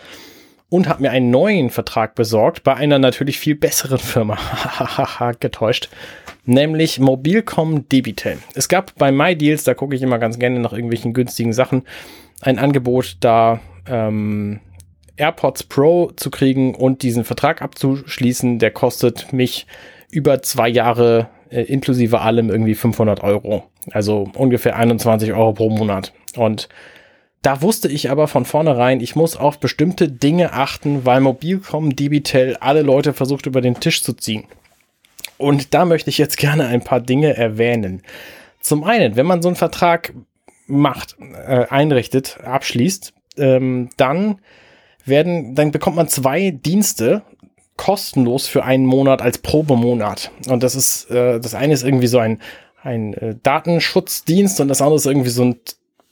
und habe mir einen neuen Vertrag besorgt bei einer natürlich viel besseren Firma. Getäuscht. Nämlich Mobilcom Debitel. Es gab bei MyDeals, da gucke ich immer ganz gerne nach irgendwelchen günstigen Sachen, ein Angebot, da ähm, AirPods Pro zu kriegen und diesen Vertrag abzuschließen. Der kostet mich über zwei Jahre äh, inklusive allem irgendwie 500 Euro. Also ungefähr 21 Euro pro Monat. Und da wusste ich aber von vornherein, ich muss auf bestimmte Dinge achten, weil Mobilcom Debitel alle Leute versucht über den Tisch zu ziehen. Und da möchte ich jetzt gerne ein paar Dinge erwähnen. Zum einen, wenn man so einen Vertrag macht, äh, einrichtet, abschließt, ähm, dann werden, dann bekommt man zwei Dienste kostenlos für einen Monat als Probemonat. Und das ist, äh, das eine ist irgendwie so ein, ein äh, Datenschutzdienst und das andere ist irgendwie so ein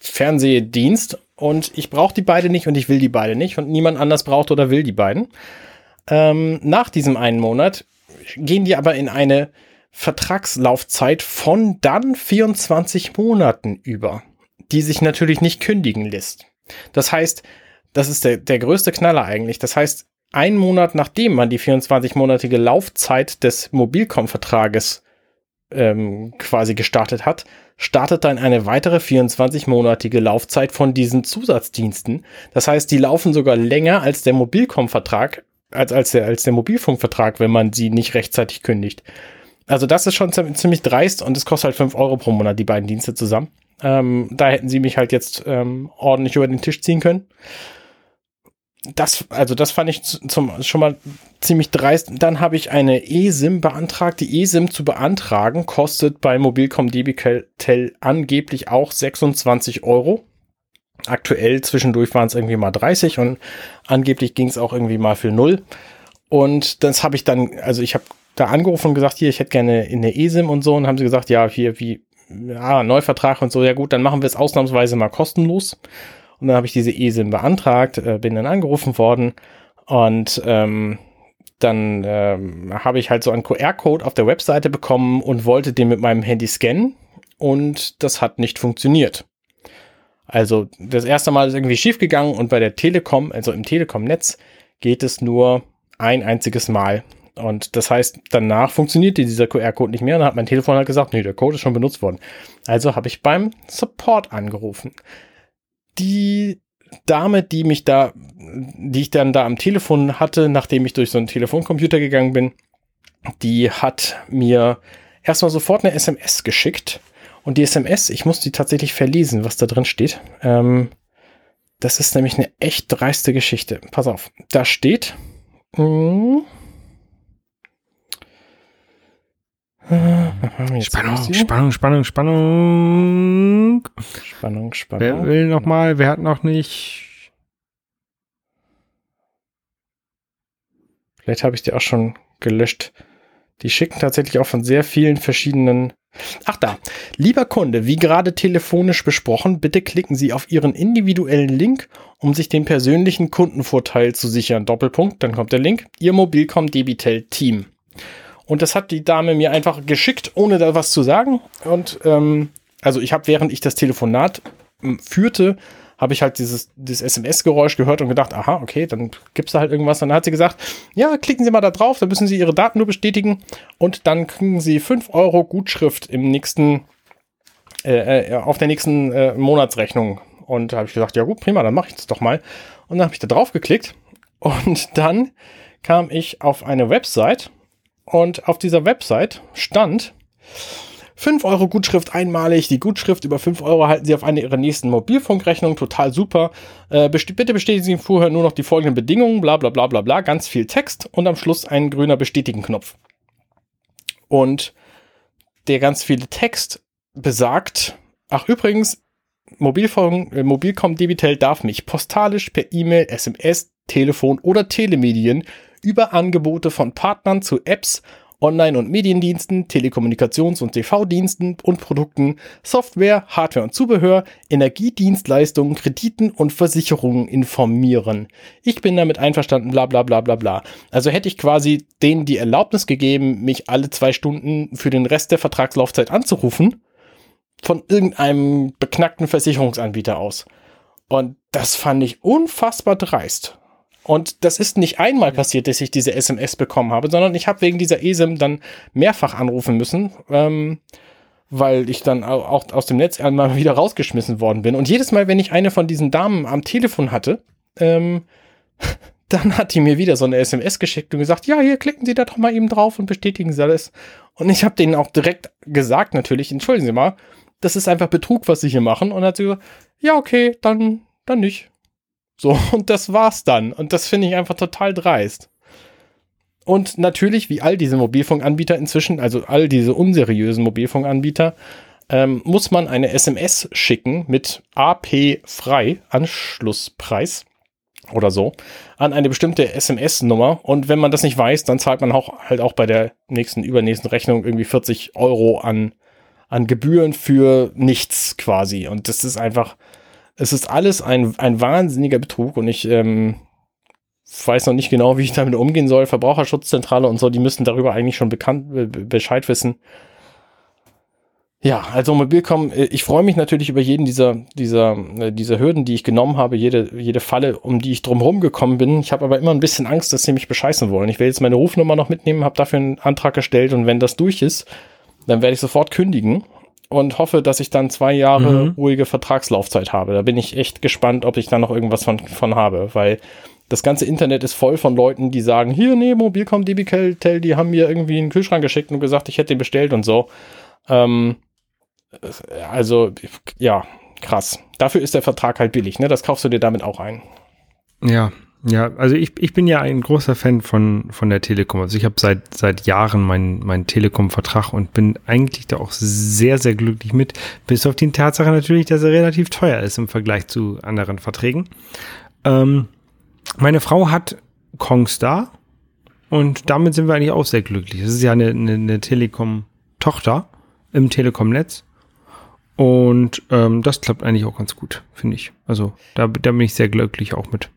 Fernsehdienst und ich brauche die beide nicht und ich will die beide nicht und niemand anders braucht oder will die beiden. Ähm, nach diesem einen Monat gehen die aber in eine Vertragslaufzeit von dann 24 Monaten über, die sich natürlich nicht kündigen lässt. Das heißt, das ist der, der größte Knaller eigentlich. Das heißt, ein Monat nachdem man die 24-monatige Laufzeit des Mobilcom-Vertrages ähm, quasi gestartet hat, startet dann eine weitere 24-monatige Laufzeit von diesen Zusatzdiensten. Das heißt, die laufen sogar länger als der Mobilcom-Vertrag, als, als, der, als der Mobilfunkvertrag, wenn man sie nicht rechtzeitig kündigt. Also das ist schon ziemlich dreist und es kostet halt 5 Euro pro Monat, die beiden Dienste zusammen. Ähm, da hätten sie mich halt jetzt ähm, ordentlich über den Tisch ziehen können das, also das fand ich zum, schon mal ziemlich dreist. Dann habe ich eine eSIM beantragt. Die eSIM zu beantragen kostet bei Mobilcom Debitel angeblich auch 26 Euro. Aktuell zwischendurch waren es irgendwie mal 30 und angeblich ging es auch irgendwie mal für null. Und das habe ich dann, also ich habe da angerufen und gesagt, hier, ich hätte gerne in der eSIM und so. Und haben sie gesagt, ja, hier, wie, ja, Neuvertrag und so. Ja gut, dann machen wir es ausnahmsweise mal kostenlos. Und dann habe ich diese eSIM beantragt, äh, bin dann angerufen worden und ähm, dann ähm, habe ich halt so einen QR-Code auf der Webseite bekommen und wollte den mit meinem Handy scannen und das hat nicht funktioniert. Also das erste Mal ist irgendwie schief gegangen und bei der Telekom, also im Telekom-Netz, geht es nur ein einziges Mal. Und das heißt, danach funktionierte dieser QR-Code nicht mehr und dann hat mein Telefon halt gesagt, nee, der Code ist schon benutzt worden. Also habe ich beim Support angerufen die Dame, die mich da, die ich dann da am Telefon hatte, nachdem ich durch so einen Telefoncomputer gegangen bin, die hat mir erstmal sofort eine SMS geschickt. Und die SMS, ich muss die tatsächlich verlesen, was da drin steht. Ähm, das ist nämlich eine echt dreiste Geschichte. Pass auf, da steht. Mh, Spannung, Spannung, Spannung, Spannung. Spannung, Spannung. Wer will noch mal? Wer hat noch nicht? Vielleicht habe ich die auch schon gelöscht. Die schicken tatsächlich auch von sehr vielen verschiedenen. Ach da. Lieber Kunde, wie gerade telefonisch besprochen, bitte klicken Sie auf Ihren individuellen Link, um sich den persönlichen Kundenvorteil zu sichern. Doppelpunkt, dann kommt der Link. Ihr Mobilcom Debitel Team. Und das hat die Dame mir einfach geschickt, ohne da was zu sagen. Und ähm, also ich habe, während ich das Telefonat ähm, führte, habe ich halt dieses, dieses SMS-Geräusch gehört und gedacht, aha, okay, dann gibt's da halt irgendwas. Und dann hat sie gesagt, ja, klicken Sie mal da drauf, dann müssen Sie Ihre Daten nur bestätigen und dann kriegen Sie 5 Euro Gutschrift im nächsten, äh, äh, auf der nächsten äh, Monatsrechnung. Und da habe ich gesagt, ja gut, prima, dann mache ich das doch mal. Und dann habe ich da drauf geklickt und dann kam ich auf eine Website und auf dieser Website stand 5 Euro Gutschrift einmalig. Die Gutschrift über 5 Euro halten Sie auf eine Ihrer nächsten Mobilfunkrechnungen. Total super. Äh, best bitte bestätigen Sie vorher nur noch die folgenden Bedingungen. Bla bla bla bla bla. Ganz viel Text und am Schluss ein grüner Bestätigen-Knopf. Und der ganz viele Text besagt, ach übrigens, Mobilfunk, äh, Mobilcom Debitel darf mich postalisch per E-Mail, SMS, Telefon oder Telemedien über Angebote von Partnern zu Apps, Online- und Mediendiensten, Telekommunikations- und TV-Diensten und Produkten, Software, Hardware und Zubehör, Energiedienstleistungen, Krediten und Versicherungen informieren. Ich bin damit einverstanden, bla bla bla bla bla. Also hätte ich quasi denen die Erlaubnis gegeben, mich alle zwei Stunden für den Rest der Vertragslaufzeit anzurufen, von irgendeinem beknackten Versicherungsanbieter aus. Und das fand ich unfassbar dreist. Und das ist nicht einmal passiert, dass ich diese SMS bekommen habe, sondern ich habe wegen dieser ESIM dann mehrfach anrufen müssen, ähm, weil ich dann auch aus dem Netz einmal wieder rausgeschmissen worden bin. Und jedes Mal, wenn ich eine von diesen Damen am Telefon hatte, ähm, dann hat die mir wieder so eine SMS geschickt und gesagt, ja, hier klicken Sie da doch mal eben drauf und bestätigen Sie alles. Und ich habe denen auch direkt gesagt, natürlich, entschuldigen Sie mal, das ist einfach Betrug, was Sie hier machen. Und hat sie gesagt, ja, okay, dann, dann nicht. So, und das war's dann. Und das finde ich einfach total dreist. Und natürlich, wie all diese Mobilfunkanbieter inzwischen, also all diese unseriösen Mobilfunkanbieter, ähm, muss man eine SMS schicken mit AP frei Anschlusspreis oder so an eine bestimmte SMS-Nummer. Und wenn man das nicht weiß, dann zahlt man auch halt auch bei der nächsten, übernächsten Rechnung irgendwie 40 Euro an, an Gebühren für nichts quasi. Und das ist einfach, es ist alles ein, ein wahnsinniger Betrug und ich ähm, weiß noch nicht genau, wie ich damit umgehen soll. Verbraucherschutzzentrale und so, die müssen darüber eigentlich schon bekannt, Bescheid wissen. Ja, also Mobilcom, äh, ich freue mich natürlich über jeden dieser, dieser, äh, dieser Hürden, die ich genommen habe, jede, jede Falle, um die ich drumherum gekommen bin. Ich habe aber immer ein bisschen Angst, dass sie mich bescheißen wollen. Ich will jetzt meine Rufnummer noch mitnehmen, habe dafür einen Antrag gestellt und wenn das durch ist, dann werde ich sofort kündigen und hoffe, dass ich dann zwei Jahre mhm. ruhige Vertragslaufzeit habe. Da bin ich echt gespannt, ob ich da noch irgendwas von, von habe, weil das ganze Internet ist voll von Leuten, die sagen, hier, nee, Mobilcom, DBKL, die haben mir irgendwie einen Kühlschrank geschickt und gesagt, ich hätte den bestellt und so. Ähm, also, ja, krass. Dafür ist der Vertrag halt billig, ne? Das kaufst du dir damit auch ein. Ja, ja, also ich, ich bin ja ein großer Fan von, von der Telekom. Also ich habe seit, seit Jahren meinen mein Telekom-Vertrag und bin eigentlich da auch sehr, sehr glücklich mit. Bis auf die Tatsache natürlich, dass er relativ teuer ist im Vergleich zu anderen Verträgen. Ähm, meine Frau hat Kongstar und damit sind wir eigentlich auch sehr glücklich. Das ist ja eine, eine, eine Telekom-Tochter im Telekom-Netz. Und ähm, das klappt eigentlich auch ganz gut, finde ich. Also da, da bin ich sehr glücklich auch mit.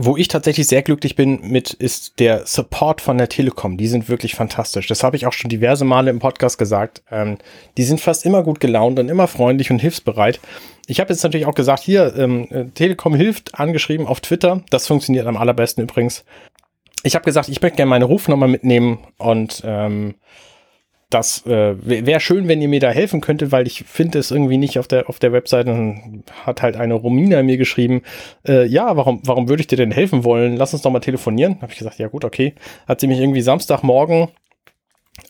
Wo ich tatsächlich sehr glücklich bin mit, ist der Support von der Telekom. Die sind wirklich fantastisch. Das habe ich auch schon diverse Male im Podcast gesagt. Ähm, die sind fast immer gut gelaunt und immer freundlich und hilfsbereit. Ich habe jetzt natürlich auch gesagt, hier, ähm, äh, Telekom hilft, angeschrieben auf Twitter. Das funktioniert am allerbesten übrigens. Ich habe gesagt, ich möchte gerne meine Rufnummer mitnehmen und ähm, das äh, wäre schön, wenn ihr mir da helfen könntet, weil ich finde es irgendwie nicht auf der auf der Webseite. Dann hat halt eine Romina mir geschrieben, äh, ja, warum warum würde ich dir denn helfen wollen? Lass uns doch mal telefonieren. Habe ich gesagt, ja gut, okay. Hat sie mich irgendwie Samstagmorgen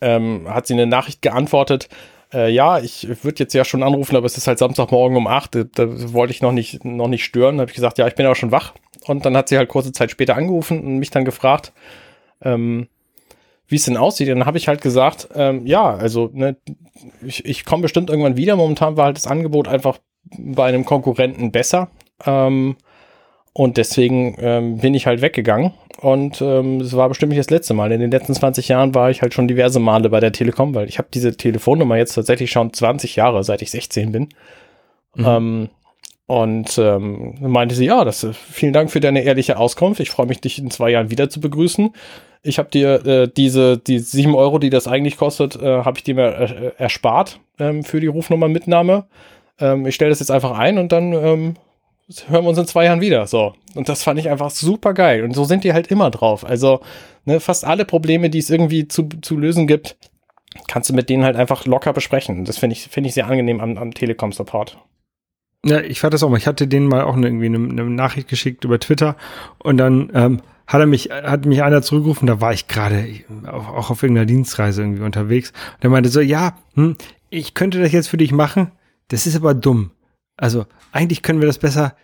ähm, hat sie eine Nachricht geantwortet. Äh, ja, ich würde jetzt ja schon anrufen, aber es ist halt Samstagmorgen um acht. Da, da wollte ich noch nicht noch nicht stören. Habe ich gesagt, ja, ich bin aber schon wach. Und dann hat sie halt kurze Zeit später angerufen und mich dann gefragt. Ähm, wie es denn aussieht. Und dann habe ich halt gesagt, ähm, ja, also ne, ich, ich komme bestimmt irgendwann wieder. Momentan war halt das Angebot einfach bei einem Konkurrenten besser. Ähm, und deswegen ähm, bin ich halt weggegangen. Und ähm, es war bestimmt nicht das letzte Mal. In den letzten 20 Jahren war ich halt schon diverse Male bei der Telekom, weil ich habe diese Telefonnummer jetzt tatsächlich schon 20 Jahre, seit ich 16 bin. Mhm. Ähm, und ähm, meinte sie, ja, das, vielen Dank für deine ehrliche Auskunft. Ich freue mich, dich in zwei Jahren wieder zu begrüßen ich habe dir äh, diese die sieben Euro, die das eigentlich kostet, äh, habe ich dir mir äh, erspart ähm, für die Rufnummernmitnahme. Ähm, ich stelle das jetzt einfach ein und dann ähm, hören wir uns in zwei Jahren wieder. So. Und das fand ich einfach super geil. Und so sind die halt immer drauf. Also ne, fast alle Probleme, die es irgendwie zu, zu lösen gibt, kannst du mit denen halt einfach locker besprechen. Das finde ich, finde ich sehr angenehm am, am Telekom-Support. Ja, ich fand das auch mal. Ich hatte denen mal auch irgendwie eine, eine Nachricht geschickt über Twitter und dann ähm, hat er mich, hat mich einer zurückgerufen, da war ich gerade auch, auch, auf irgendeiner Dienstreise irgendwie unterwegs. Und er meinte so, ja, hm, ich könnte das jetzt für dich machen, das ist aber dumm. Also eigentlich können wir das besser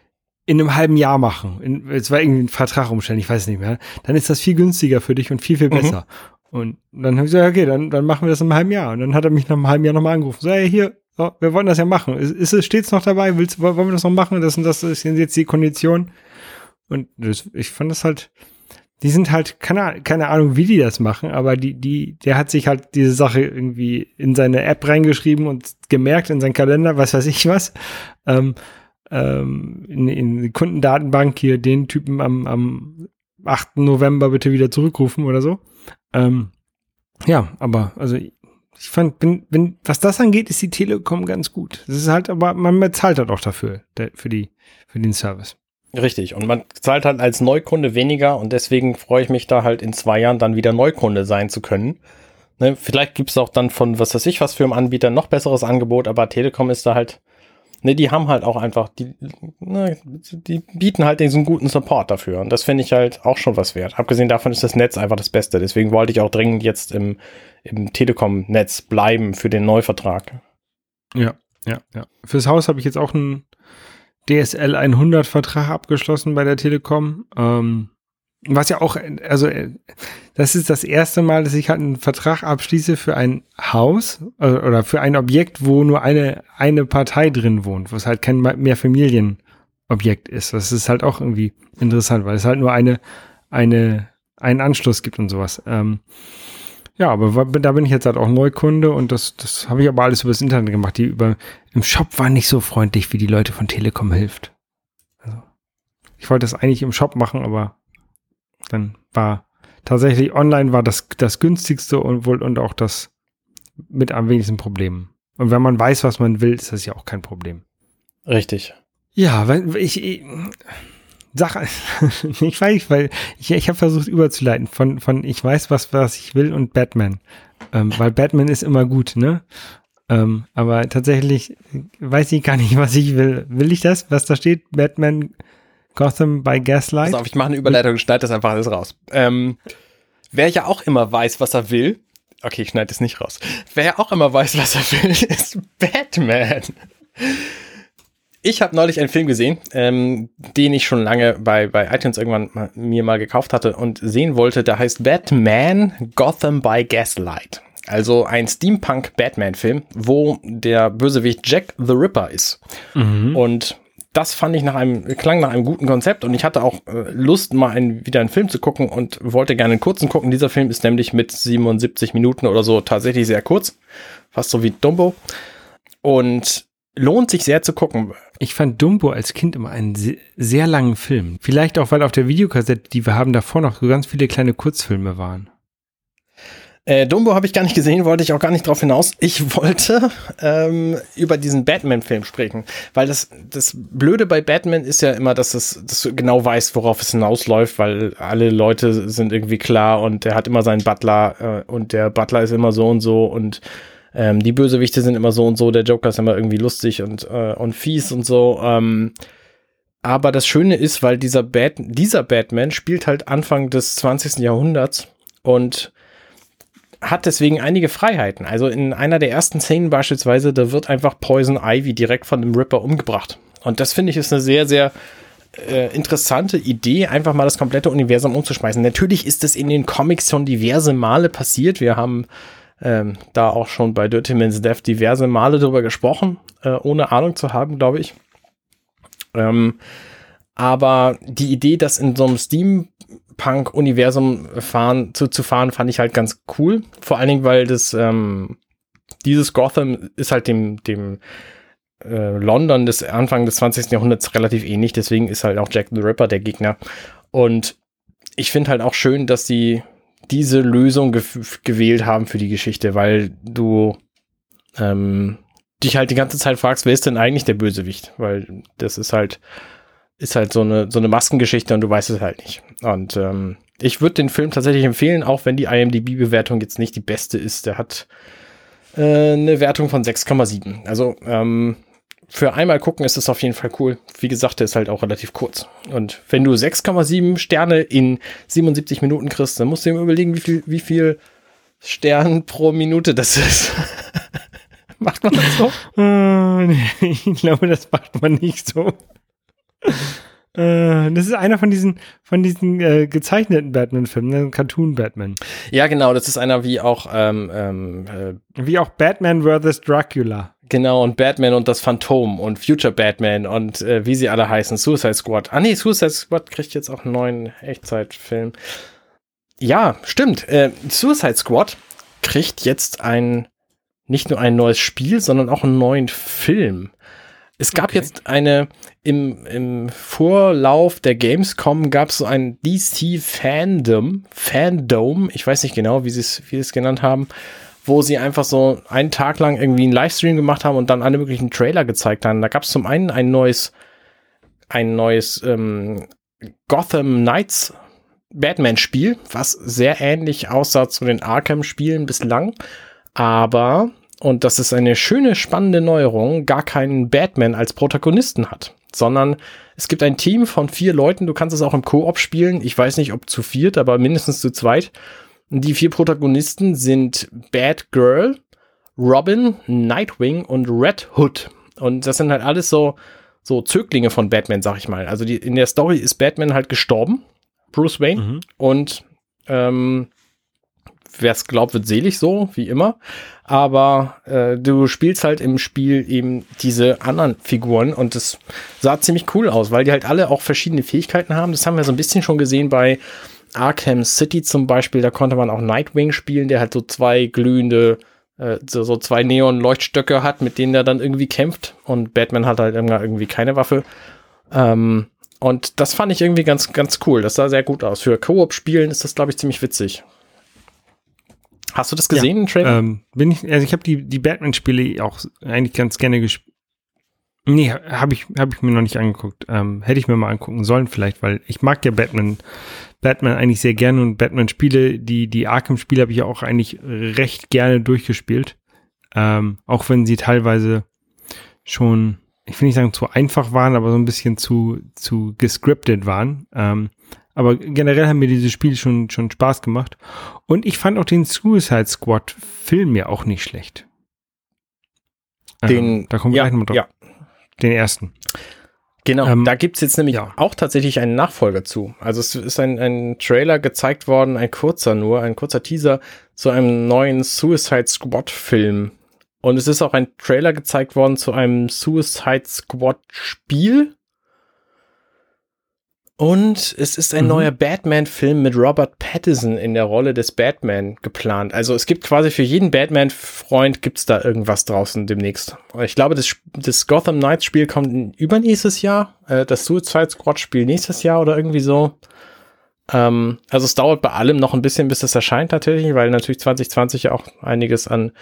in einem halben Jahr machen. Es war irgendwie ein Vertrag umstellen, ich weiß nicht mehr. Dann ist das viel günstiger für dich und viel, viel mhm. besser. Mhm. Und dann habe ich gesagt, okay, dann, dann machen wir das in einem halben Jahr. Und dann hat er mich nach einem halben Jahr nochmal angerufen. So, hey, hier, so, wir wollen das ja machen. Ist, ist es stets noch dabei? Willst, wollen wir das noch machen? Das und das ist jetzt die Kondition. Und das, ich fand das halt, die sind halt, keine, keine Ahnung, wie die das machen, aber die, die, der hat sich halt diese Sache irgendwie in seine App reingeschrieben und gemerkt in seinen Kalender, was weiß ich was. Ähm, ähm, in, in die Kundendatenbank hier den Typen am, am 8. November bitte wieder zurückrufen oder so. Ähm, ja, aber also ich fand, bin, bin, was das angeht, ist die Telekom ganz gut. Das ist halt, aber man bezahlt halt auch dafür, der, für die, für den Service. Richtig. Und man zahlt halt als Neukunde weniger und deswegen freue ich mich da halt in zwei Jahren dann wieder Neukunde sein zu können. Ne, vielleicht gibt's auch dann von was weiß ich was für einem Anbieter noch besseres Angebot, aber Telekom ist da halt, ne, die haben halt auch einfach, die, ne, die bieten halt diesen guten Support dafür. Und das finde ich halt auch schon was wert. Abgesehen davon ist das Netz einfach das Beste. Deswegen wollte ich auch dringend jetzt im, im Telekom-Netz bleiben für den Neuvertrag. Ja, ja, ja. Fürs Haus habe ich jetzt auch ein DSL 100 Vertrag abgeschlossen bei der Telekom. Ähm, was ja auch, also das ist das erste Mal, dass ich halt einen Vertrag abschließe für ein Haus äh, oder für ein Objekt, wo nur eine, eine Partei drin wohnt, wo es halt kein Mehrfamilienobjekt ist. Das ist halt auch irgendwie interessant, weil es halt nur eine, eine, einen Anschluss gibt und sowas. Ähm, ja, aber da bin ich jetzt halt auch Neukunde und das, das habe ich aber alles übers Internet gemacht. Die über, im Shop waren nicht so freundlich, wie die Leute von Telekom hilft. Also, ich wollte das eigentlich im Shop machen, aber dann war tatsächlich online war das, das günstigste und wohl und auch das mit am wenigsten Problemen. Und wenn man weiß, was man will, ist das ja auch kein Problem. Richtig. Ja, wenn ich, ich Sache, ich weiß, weil ich, ich habe versucht überzuleiten von, von ich weiß, was, was ich will und Batman. Ähm, weil Batman ist immer gut, ne? Ähm, aber tatsächlich weiß ich gar nicht, was ich will. Will ich das, was da steht? Batman Gotham by Gaslight? Pass auf, ich mache eine Überleitung und schneide das einfach alles raus. Ähm, wer ja auch immer weiß, was er will, okay, ich schneide es nicht raus. Wer ja auch immer weiß, was er will, ist Batman. Ich habe neulich einen Film gesehen, ähm, den ich schon lange bei, bei iTunes irgendwann mal, mir mal gekauft hatte und sehen wollte. Der heißt Batman Gotham by Gaslight. Also ein Steampunk-Batman-Film, wo der Bösewicht Jack the Ripper ist. Mhm. Und das fand ich nach einem, klang nach einem guten Konzept und ich hatte auch äh, Lust, mal einen, wieder einen Film zu gucken und wollte gerne einen kurzen gucken. Dieser Film ist nämlich mit 77 Minuten oder so tatsächlich sehr kurz. Fast so wie Dumbo. Und lohnt sich sehr zu gucken. Ich fand Dumbo als Kind immer einen sehr, sehr langen Film. Vielleicht auch, weil auf der Videokassette, die wir haben, davor noch so ganz viele kleine Kurzfilme waren. Äh, Dumbo habe ich gar nicht gesehen, wollte ich auch gar nicht drauf hinaus. Ich wollte ähm, über diesen Batman-Film sprechen, weil das, das Blöde bei Batman ist ja immer, dass, es, dass du genau weißt, worauf es hinausläuft, weil alle Leute sind irgendwie klar und er hat immer seinen Butler äh, und der Butler ist immer so und so und ähm, die Bösewichte sind immer so und so, der Joker ist immer irgendwie lustig und, äh, und fies und so. Ähm, aber das Schöne ist, weil dieser, Bat dieser Batman spielt halt Anfang des 20. Jahrhunderts und hat deswegen einige Freiheiten. Also in einer der ersten Szenen beispielsweise, da wird einfach Poison Ivy direkt von dem Ripper umgebracht. Und das finde ich ist eine sehr, sehr äh, interessante Idee, einfach mal das komplette Universum umzuschmeißen. Natürlich ist es in den Comics schon diverse Male passiert. Wir haben ähm, da auch schon bei Dirty Man's Death diverse Male drüber gesprochen, äh, ohne Ahnung zu haben, glaube ich. Ähm, aber die Idee, dass in so einem Steam Punk-Universum fahren, zu, zu fahren, fand ich halt ganz cool. Vor allen Dingen, weil das, ähm, dieses Gotham ist halt dem, dem äh, London des Anfang des 20. Jahrhunderts relativ ähnlich. Deswegen ist halt auch Jack the Ripper der Gegner. Und ich finde halt auch schön, dass sie diese Lösung ge gewählt haben für die Geschichte, weil du ähm, dich halt die ganze Zeit fragst, wer ist denn eigentlich der Bösewicht? Weil das ist halt ist halt so eine, so eine Maskengeschichte und du weißt es halt nicht. Und ähm, ich würde den Film tatsächlich empfehlen, auch wenn die IMDb-Bewertung jetzt nicht die beste ist. Der hat äh, eine Wertung von 6,7. Also ähm, für einmal gucken ist es auf jeden Fall cool. Wie gesagt, der ist halt auch relativ kurz. Und wenn du 6,7 Sterne in 77 Minuten kriegst, dann musst du dir überlegen, wie viel, wie viel Stern pro Minute das ist. macht man das so? Nee, ich glaube, das macht man nicht so. Äh, das ist einer von diesen, von diesen äh, gezeichneten Batman-Filmen, ne? Cartoon-Batman. Ja, genau, das ist einer wie auch, ähm, ähm, äh, wie auch Batman vs. Dracula. Genau, und Batman und das Phantom und Future Batman und äh, wie sie alle heißen, Suicide Squad. Ah nee, Suicide Squad kriegt jetzt auch einen neuen Echtzeitfilm. Ja, stimmt. Äh, Suicide Squad kriegt jetzt ein, nicht nur ein neues Spiel, sondern auch einen neuen Film. Es gab okay. jetzt eine, im, im Vorlauf der Gamescom gab es so ein DC Fandom, Fandom, ich weiß nicht genau, wie sie es, wie es genannt haben, wo sie einfach so einen Tag lang irgendwie einen Livestream gemacht haben und dann alle möglichen Trailer gezeigt haben. Da gab es zum einen ein neues, ein neues ähm, Gotham Knights Batman-Spiel, was sehr ähnlich aussah zu den Arkham-Spielen bislang, aber und das ist eine schöne, spannende Neuerung, gar keinen Batman als Protagonisten hat, sondern es gibt ein Team von vier Leuten, du kannst es auch im Koop spielen, ich weiß nicht, ob zu viert, aber mindestens zu zweit. Die vier Protagonisten sind Batgirl, Robin, Nightwing und Red Hood. Und das sind halt alles so, so Zöglinge von Batman, sag ich mal. Also die, in der Story ist Batman halt gestorben, Bruce Wayne, mhm. und ähm, wer es glaubt, wird selig so, wie immer. Aber äh, du spielst halt im Spiel eben diese anderen Figuren und das sah ziemlich cool aus, weil die halt alle auch verschiedene Fähigkeiten haben. Das haben wir so ein bisschen schon gesehen bei Arkham City zum Beispiel. Da konnte man auch Nightwing spielen, der halt so zwei glühende, äh, so, so zwei Neon-Leuchtstöcke hat, mit denen er dann irgendwie kämpft. Und Batman hat halt irgendwie keine Waffe. Ähm, und das fand ich irgendwie ganz, ganz cool. Das sah sehr gut aus. Für Koop-Spielen ist das, glaube ich, ziemlich witzig. Hast du das gesehen, ja, Trailer? Ähm, bin ich, also ich habe die, die Batman-Spiele auch eigentlich ganz gerne gespielt. Nee, habe ich, hab ich mir noch nicht angeguckt. Ähm, hätte ich mir mal angucken sollen vielleicht, weil ich mag ja Batman, Batman eigentlich sehr gerne und Batman-Spiele, die, die Arkham-Spiele habe ich ja auch eigentlich recht gerne durchgespielt. Ähm, auch wenn sie teilweise schon, ich will nicht sagen zu einfach waren, aber so ein bisschen zu, zu gescriptet waren. Ähm, aber generell haben mir diese Spiele schon, schon Spaß gemacht. Und ich fand auch den Suicide Squad Film ja auch nicht schlecht. Den, ähm, da kommen wir ja, gleich mal drauf. Ja. Den ersten. Genau, Ähm, da gibt's jetzt nämlich ja. auch tatsächlich einen Nachfolger zu. Also es ist ein, ein Trailer gezeigt worden, ein kurzer nur, ein kurzer Teaser zu einem neuen Suicide Squad Film. Und es ist auch ein Trailer gezeigt worden zu einem Suicide Squad Spiel. Und es ist ein Mhm. neuer Batman-Film mit Robert Pattinson in der Rolle des Batman geplant. Also es gibt quasi für jeden Batman-Freund gibt's da irgendwas draußen demnächst. Ich glaube, das, das Gotham Knights-Spiel kommt übernächstes Jahr, äh, das Suicide Squad-Spiel nächstes Jahr oder irgendwie so. Ähm, also es dauert bei allem noch ein bisschen, bis es erscheint natürlich, weil natürlich 2020 ja auch einiges an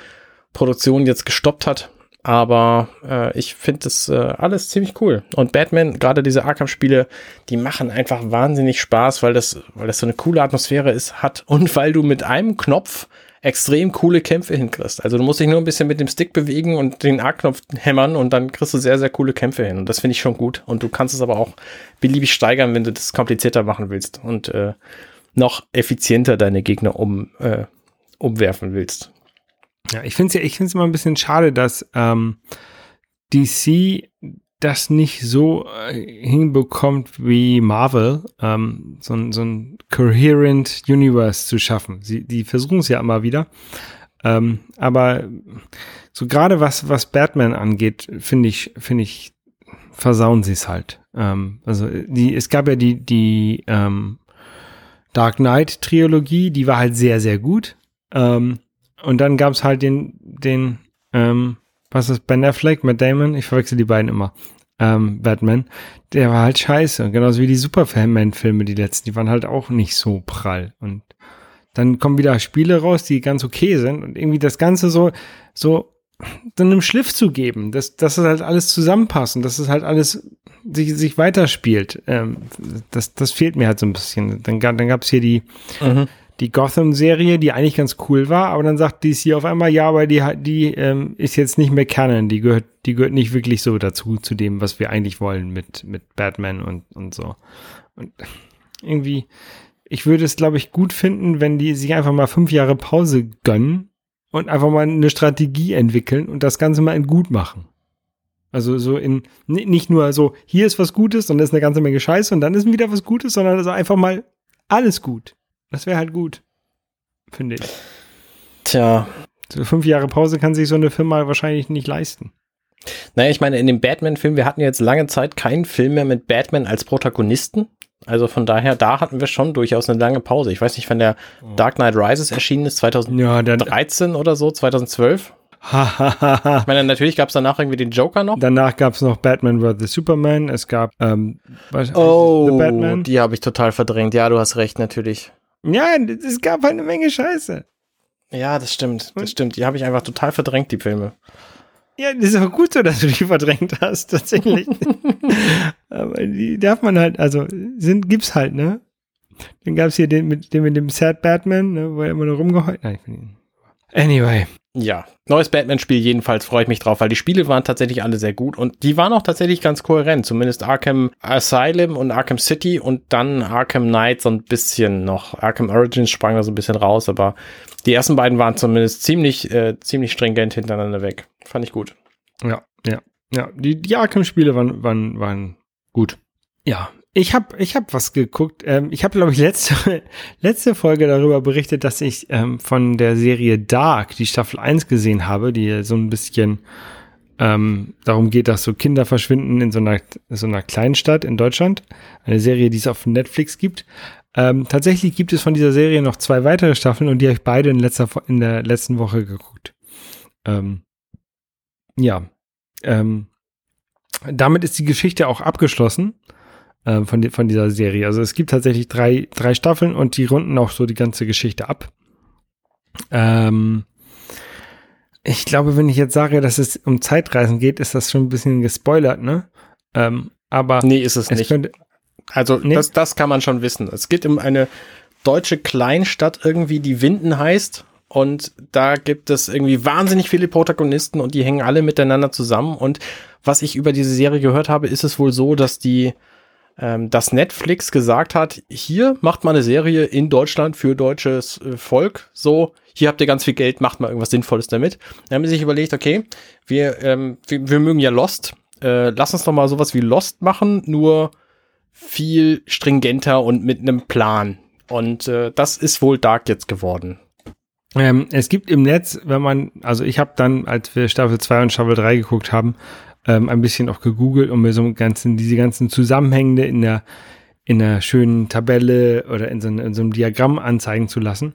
Produktion jetzt gestoppt hat. Aber äh, ich finde das äh, alles ziemlich cool. Und Batman, gerade diese Arkham-Spiele, die machen einfach wahnsinnig Spaß, weil das, weil das so eine coole Atmosphäre ist, hat und weil du mit einem Knopf extrem coole Kämpfe hinkriegst. Also du musst dich nur ein bisschen mit dem Stick bewegen und den A-Knopf hämmern und dann kriegst du sehr, sehr coole Kämpfe hin. Und das finde ich schon gut. Und du kannst es aber auch beliebig steigern, wenn du das komplizierter machen willst und äh, noch effizienter deine Gegner um, äh, umwerfen willst. Ja, ich finde es ja, ich finde es immer ein bisschen schade, dass ähm, DC das nicht so äh, hinbekommt wie Marvel, ähm, so, ein- so ein coherent Universe zu schaffen. Sie, die versuchen es ja immer wieder. Ähm, aber so gerade was, was Batman angeht, finde ich, finde ich, versauen sie es halt. Ähm, also die, es gab ja die, die ähm, Dark Knight Trilogie, die war halt sehr, sehr gut. Ähm, und dann gab es halt den, den, ähm, was ist Ben Affleck, Matt Damon, ich verwechsel die beiden immer, ähm, Batman, der war halt scheiße. Genauso wie die Superman-Filme, die letzten, die waren halt auch nicht so prall. Und dann kommen wieder Spiele raus, die ganz okay sind und irgendwie das Ganze so, so, dann einem Schliff zu geben, dass, dass es halt alles zusammenpasst und dass es halt alles sich, sich weiterspielt. Ähm, das, das fehlt mir halt so ein bisschen. Dann, dann gab es hier die, die Gotham-Serie, die eigentlich ganz cool war, aber dann sagt DC auf einmal, ja, aber die, die ähm, ist jetzt nicht mehr Canon, die gehört, die gehört nicht wirklich so dazu, zu dem, was wir eigentlich wollen mit, mit Batman und, und so. Und irgendwie, ich würde es, glaube ich, gut finden, wenn die sich einfach mal fünf Jahre Pause gönnen und einfach mal eine Strategie entwickeln und das Ganze mal in gut machen. Also so in, ni- nicht nur so, hier ist was Gutes und da ist eine ganze Menge Scheiße und dann ist wieder was Gutes, sondern also einfach mal alles gut. Das wäre halt gut, finde ich. Tja, So fünf Jahre Pause kann sich so eine Firma wahrscheinlich nicht leisten. Naja, ich meine, in dem Batman-Film, wir hatten jetzt lange Zeit keinen Film mehr mit Batman als Protagonisten. Also von daher, da hatten wir schon durchaus eine lange Pause. Ich weiß nicht, wann der Dark Knight Rises erschienen ist, 2013 Ja, oder so, 2012. Ich meine, natürlich gab es danach irgendwie den Joker noch. Danach gab es noch Batman vs. Superman. Es gab ähm, was, Oh, The Batman. die habe ich total verdrängt. Ja, du hast recht, natürlich. Ja, es gab halt eine Menge Scheiße. Ja, das stimmt, das stimmt. Die habe ich einfach total verdrängt, die Filme. Ja, das ist auch gut so, dass du die verdrängt hast, tatsächlich. Aber die darf man halt, also sind, gibt's halt, ne? Dann gab's hier den mit dem mit dem Sad Batman, ne, wo er immer nur rumgeheult. Nein, ich bin ihn. Anyway. Ja, neues Batman-Spiel jedenfalls freue ich mich drauf, weil die Spiele waren tatsächlich alle sehr gut und die waren auch tatsächlich ganz kohärent. Zumindest Arkham Asylum und Arkham City und dann Arkham Knight so ein bisschen noch. Arkham Origins sprang da so ein bisschen raus, aber die ersten beiden waren zumindest ziemlich, äh, ziemlich stringent hintereinander weg. Fand ich gut. Ja, ja, ja. Die, die Arkham-Spiele waren, waren, waren gut. Ja. Ich habe ich hab was geguckt. Ähm, ich habe, glaube ich, letzte, letzte Folge darüber berichtet, dass ich ähm, von der Serie Dark die Staffel 1 gesehen habe, die so ein bisschen ähm, darum geht, dass so Kinder verschwinden in so einer, so einer Kleinstadt in Deutschland. Eine Serie, die es auf Netflix gibt. Ähm, tatsächlich gibt es von dieser Serie noch zwei weitere Staffeln und die habe ich beide in, letzter, in der letzten Woche geguckt. Ähm, ja, ähm, damit ist die Geschichte auch abgeschlossen äh, von, von dieser Serie. Also es gibt tatsächlich drei, drei Staffeln und die runden auch so die ganze Geschichte ab. Ähm, Ich glaube, wenn ich jetzt sage, dass es um Zeitreisen geht, ist das schon ein bisschen gespoilert, ne? Ähm, aber nee, ist es, es nicht. Könnte, also nee? das, das kann man schon wissen. Es geht um eine deutsche Kleinstadt irgendwie, die Winden heißt. Und da gibt es irgendwie wahnsinnig viele Protagonisten und die hängen alle miteinander zusammen. Und was ich über diese Serie gehört habe, ist es wohl so, dass die, ähm, dass Netflix gesagt hat, hier macht mal eine Serie in Deutschland für deutsches äh, Volk. So, hier habt ihr ganz viel Geld, macht mal irgendwas Sinnvolles damit. Dann haben sie sich überlegt, okay, wir, ähm, wir, wir mögen ja Lost. Äh, lass uns doch mal sowas wie Lost machen, nur viel stringenter und mit einem Plan. Und äh, das ist wohl Dark jetzt geworden. Ähm, es gibt im Netz, wenn man, also ich habe dann, als wir Staffel 2 und Staffel 3 geguckt haben, ähm, ein bisschen auch gegoogelt, um mir so ganzen, diese ganzen Zusammenhänge in der, in einer schönen Tabelle oder in so, in so einem Diagramm anzeigen zu lassen.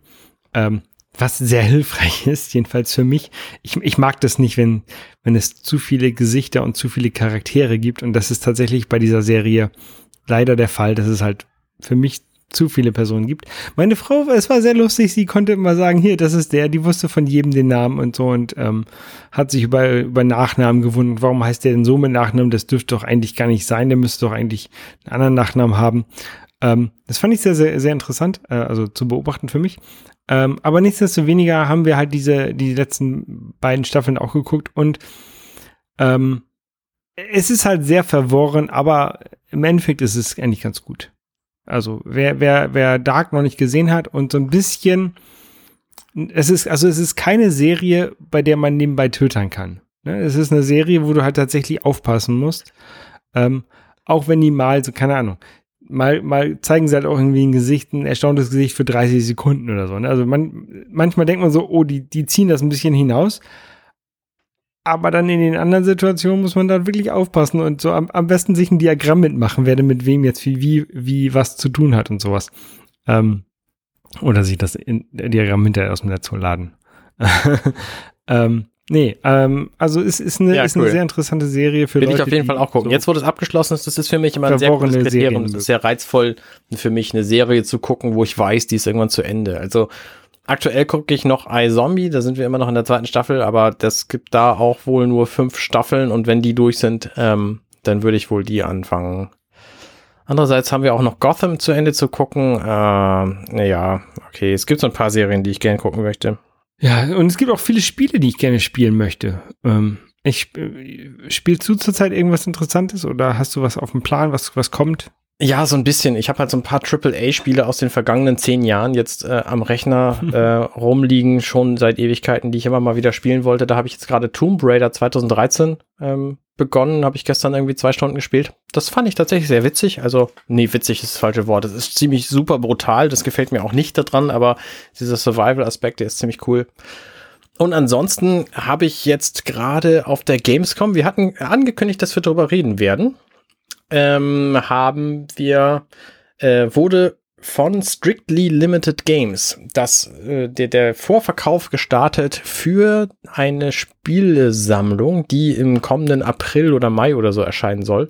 Ähm, was sehr hilfreich ist, jedenfalls für mich. Ich, ich mag das nicht, wenn, wenn es zu viele Gesichter und zu viele Charaktere gibt. Und das ist tatsächlich bei dieser Serie leider der Fall, dass es halt für mich zu viele Personen gibt. Meine Frau, es war sehr lustig, sie konnte immer sagen, hier, das ist der, die wusste von jedem den Namen und so und ähm, hat sich über, über Nachnamen gewundert, warum heißt der denn so mit Nachnamen, das dürfte doch eigentlich gar nicht sein, der müsste doch eigentlich einen anderen Nachnamen haben. Ähm, das fand ich sehr, sehr, sehr interessant, äh, also zu beobachten für mich. Ähm, aber nichtsdestoweniger haben wir halt diese, die letzten beiden Staffeln auch geguckt und ähm, es ist halt sehr verworren, aber im Endeffekt ist es eigentlich ganz gut. Also wer, wer, wer Dark noch nicht gesehen hat und so ein bisschen, es ist, also es ist keine Serie, bei der man nebenbei tötern kann. Ne? Es ist eine Serie, wo du halt tatsächlich aufpassen musst. Ähm, auch wenn die mal, so, keine Ahnung, mal, mal zeigen sie halt auch irgendwie ein Gesicht, ein erstauntes Gesicht für 30 Sekunden oder so. Ne? Also man, manchmal denkt man so, oh, die, die ziehen das ein bisschen hinaus. Aber dann in den anderen Situationen muss man da wirklich aufpassen und so am, am besten sich ein Diagramm mitmachen, wer denn mit wem jetzt wie, wie, wie was zu tun hat und sowas. Ähm, oder sich das in, Diagramm hinterher aus dem Netz laden. ähm, nee, ähm, also es ist eine, ja, ist cool. eine sehr interessante Serie für Will Leute. Will ich auf jeden Fall auch gucken. So Jetzt, wo das abgeschlossen ist, das ist für mich immer ein sehr gutes Kriterium. Es ist sehr reizvoll für mich, eine Serie zu gucken, wo ich weiß, die ist irgendwann zu Ende. Also Aktuell gucke ich noch iZombie, da sind wir immer noch in der zweiten Staffel, aber das gibt da auch wohl nur fünf Staffeln und wenn die durch sind, ähm, dann würde ich wohl die anfangen. Andererseits haben wir auch noch Gotham zu Ende zu gucken. Äh, naja, okay, es gibt so ein paar Serien, die ich gerne gucken möchte. Ja, und es gibt auch viele Spiele, die ich gerne spielen möchte. Ähm, ich äh, spielst du zurzeit irgendwas Interessantes oder hast du was auf dem Plan, was, was kommt? Ja, so ein bisschen. Ich habe halt so ein paar AAA-Spiele aus den vergangenen zehn Jahren jetzt äh, am Rechner äh, rumliegen, schon seit Ewigkeiten, die ich immer mal wieder spielen wollte. Da habe ich jetzt gerade Tomb Raider 2013 ähm, begonnen, habe ich gestern irgendwie zwei Stunden gespielt. Das fand ich tatsächlich sehr witzig. Also, nee, witzig ist das falsche Wort. Es ist ziemlich super brutal. Das gefällt mir auch nicht daran, aber dieser Survival-Aspekt, der ist ziemlich cool. Und ansonsten habe ich jetzt gerade auf der Gamescom, wir hatten angekündigt, dass wir darüber reden werden ähm, haben wir, äh, wurde von Strictly Limited Games das, äh, der, der Vorverkauf gestartet für eine Spielesammlung, die im kommenden April oder Mai oder so erscheinen soll,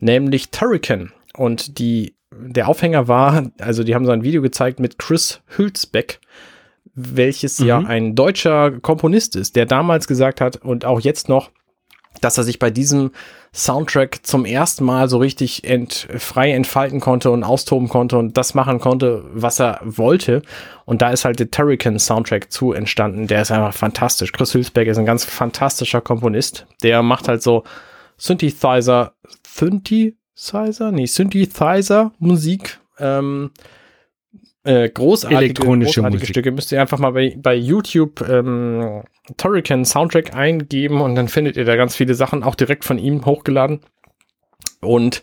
nämlich Turrican. Und die, der Aufhänger war, also die haben so ein Video gezeigt mit Chris Hülsbeck, welches mhm. ja ein deutscher Komponist ist, der damals gesagt hat und auch jetzt noch, dass er sich bei diesem Soundtrack zum ersten Mal so richtig ent, frei entfalten konnte und austoben konnte und das machen konnte, was er wollte. Und da ist halt der Turrican Soundtrack zu entstanden. Der ist einfach fantastisch. Chris Hülsberg ist ein ganz fantastischer Komponist. Der macht halt so Synthesizer, Synthesizer? Nee, Synthesizer Musik. Ähm, äh, großartige, elektronische großartige Musik. Stücke. Müsst ihr einfach mal bei, bei YouTube ähm, Turrican Soundtrack eingeben und dann findet ihr da ganz viele Sachen, auch direkt von ihm hochgeladen. Und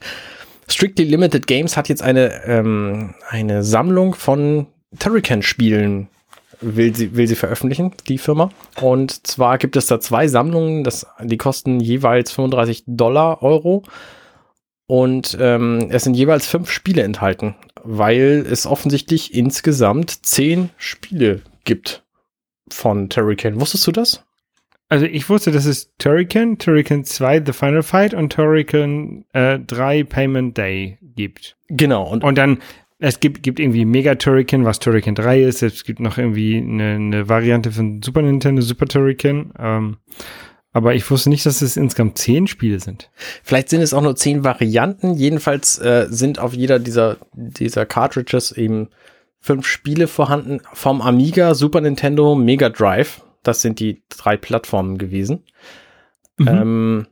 Strictly Limited Games hat jetzt eine, ähm, eine Sammlung von Turrican-Spielen will sie, will sie veröffentlichen, die Firma. Und zwar gibt es da zwei Sammlungen, das, die kosten jeweils 35 Dollar, Euro. Und ähm, es sind jeweils fünf Spiele enthalten, weil es offensichtlich insgesamt zehn Spiele gibt von Turrican. Wusstest du das? Also ich wusste, dass es Turrican, Turrican 2 The Final Fight und Turrican äh, 3 Payment Day gibt. Genau. Und, und dann es gibt, gibt irgendwie Mega Turrican, was Turrican 3 ist. Es gibt noch irgendwie eine, eine Variante von Super Nintendo, Super Turrican. Ähm, aber ich wusste nicht, dass es insgesamt zehn Spiele sind. Vielleicht sind es auch nur zehn Varianten. Jedenfalls äh, sind auf jeder dieser, dieser Cartridges eben fünf Spiele vorhanden vom Amiga, Super Nintendo, Mega Drive. Das sind die drei Plattformen gewesen. Mhm. Ähm,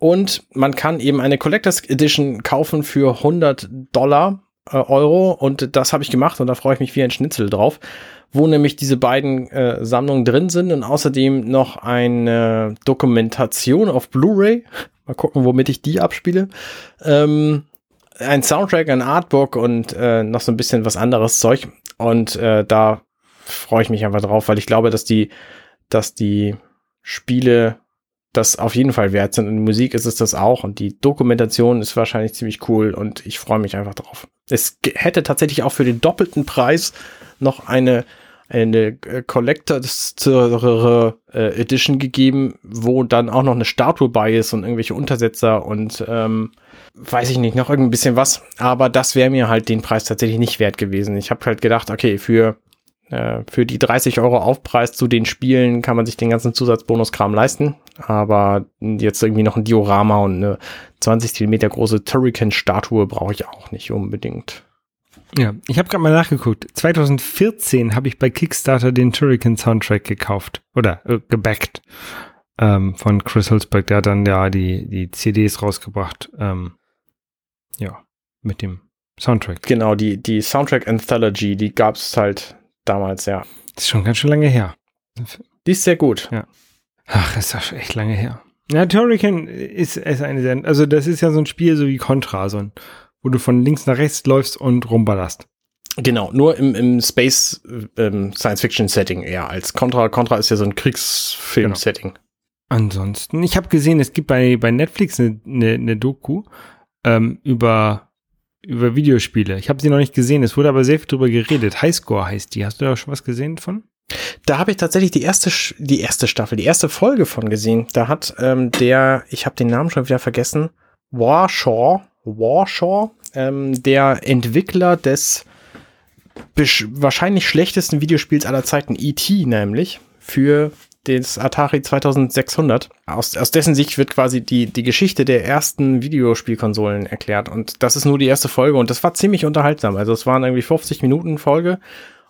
und man kann eben eine Collectors Edition kaufen für 100 Dollar äh, Euro und das habe ich gemacht und da freue ich mich wie ein Schnitzel drauf, wo nämlich diese beiden äh, Sammlungen drin sind und außerdem noch eine Dokumentation auf Blu-ray. Mal gucken, womit ich die abspiele. Ähm, ein Soundtrack, ein Artbook und äh, noch so ein bisschen was anderes Zeug. Und äh, da freue ich mich einfach drauf, weil ich glaube, dass die, dass die Spiele das auf jeden Fall wert sind. Und Musik ist es das auch. Und die Dokumentation ist wahrscheinlich ziemlich cool und ich freue mich einfach drauf. Es hätte tatsächlich auch für den doppelten Preis noch eine eine äh, Collectors äh, Edition gegeben, wo dann auch noch eine Statue bei ist und irgendwelche Untersetzer und ähm, weiß ich nicht, noch irgendein bisschen was. Aber das wäre mir halt den Preis tatsächlich nicht wert gewesen. Ich habe halt gedacht, okay, für äh, für die 30 Euro Aufpreis zu den Spielen kann man sich den ganzen Zusatzbonuskram leisten. Aber jetzt irgendwie noch ein Diorama und eine 20 Zentimeter große Turrican-Statue brauche ich auch nicht unbedingt. Ja, ich habe gerade mal nachgeguckt. 2014 habe ich bei Kickstarter den Turrican Soundtrack gekauft oder äh, gebackt ähm, von Chris Hulsberg. Der hat dann ja die, die CDs rausgebracht. Ähm, ja, mit dem Soundtrack. Genau, die, die Soundtrack Anthology, die gab es halt damals, ja. Das ist schon ganz schön lange her. Die ist sehr gut. Ja. Ach, ist doch echt lange her. Ja, Turrican ist, ist eine sehr, also das ist ja so ein Spiel so wie Contra, so ein, wo du von links nach rechts läufst und rumballerst. Genau, nur im, im Space ähm, Science-Fiction-Setting eher als Contra. Contra ist ja so ein Kriegsfilm-Setting. Genau. Ansonsten, ich habe gesehen, es gibt bei, bei Netflix eine, eine, eine Doku ähm, über über Videospiele. Ich habe sie noch nicht gesehen, es wurde aber sehr viel drüber geredet. Highscore heißt die. Hast du da schon was gesehen von? Da habe ich tatsächlich die erste, die erste Staffel, die erste Folge von gesehen. Da hat ähm, der, ich habe den Namen schon wieder vergessen, Warshaw, Warshaw, ähm, der Entwickler des wahrscheinlich schlechtesten Videospiels aller Zeiten, E.T. nämlich, für des Atari 2600. Aus, aus dessen Sicht wird quasi die, die Geschichte der ersten Videospielkonsolen erklärt. Und das ist nur die erste Folge und das war ziemlich unterhaltsam. Also es waren irgendwie 50 Minuten Folge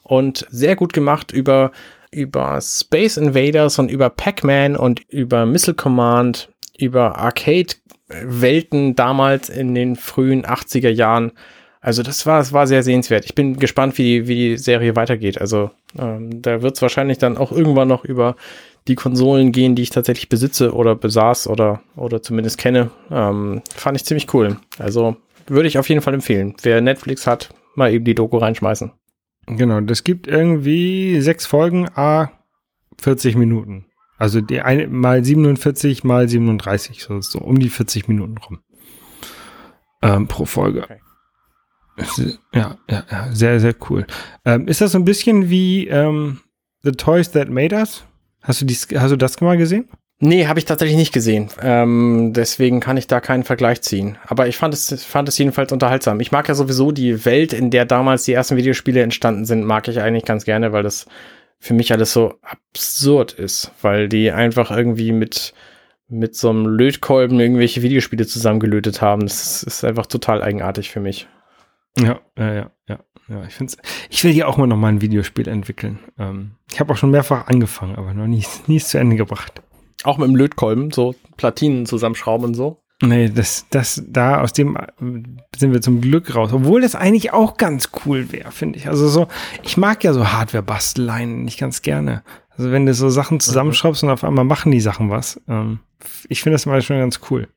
und sehr gut gemacht über, über Space Invaders und über Pac-Man und über Missile Command, über Arcade-Welten damals in den frühen 80er Jahren. Also das war, das war sehr sehenswert. Ich bin gespannt, wie die, wie die Serie weitergeht. Also ähm, da wird es wahrscheinlich dann auch irgendwann noch über die Konsolen gehen, die ich tatsächlich besitze oder besaß oder, oder zumindest kenne. Ähm, fand ich ziemlich cool. Also würde ich auf jeden Fall empfehlen. Wer Netflix hat, mal eben die Doku reinschmeißen. Genau, das gibt irgendwie sechs Folgen, a 40 Minuten. Also die eine, mal 47 mal 37, so, so um die 40 Minuten rum. Ähm, pro Folge. Okay. Ja, ja, ja, sehr, sehr cool. Ähm, ist das so ein bisschen wie ähm, The Toys That Made Us? Hast du, dies, hast du das mal gesehen? Nee, habe ich tatsächlich nicht gesehen. Ähm, deswegen kann ich da keinen Vergleich ziehen. Aber ich fand es, fand es jedenfalls unterhaltsam. Ich mag ja sowieso die Welt, in der damals die ersten Videospiele entstanden sind, mag ich eigentlich ganz gerne, weil das für mich alles so absurd ist. Weil die einfach irgendwie mit, mit so einem Lötkolben irgendwelche Videospiele zusammengelötet haben. Das ist einfach total eigenartig für mich. Ja, ja, ja, ja. ja ich, find's, ich will hier auch mal noch mal ein Videospiel entwickeln. Ähm, ich habe auch schon mehrfach angefangen, aber noch nie, nie zu Ende gebracht. Auch mit dem Lötkolben, so Platinen zusammenschrauben und so? Nee, das, das, da, aus dem äh, sind wir zum Glück raus. Obwohl das eigentlich auch ganz cool wäre, finde ich. Also so, ich mag ja so Hardware-Basteleien nicht ganz gerne. Also wenn du so Sachen zusammenschraubst und auf einmal machen die Sachen was. Ähm, ich finde das mal schon ganz cool.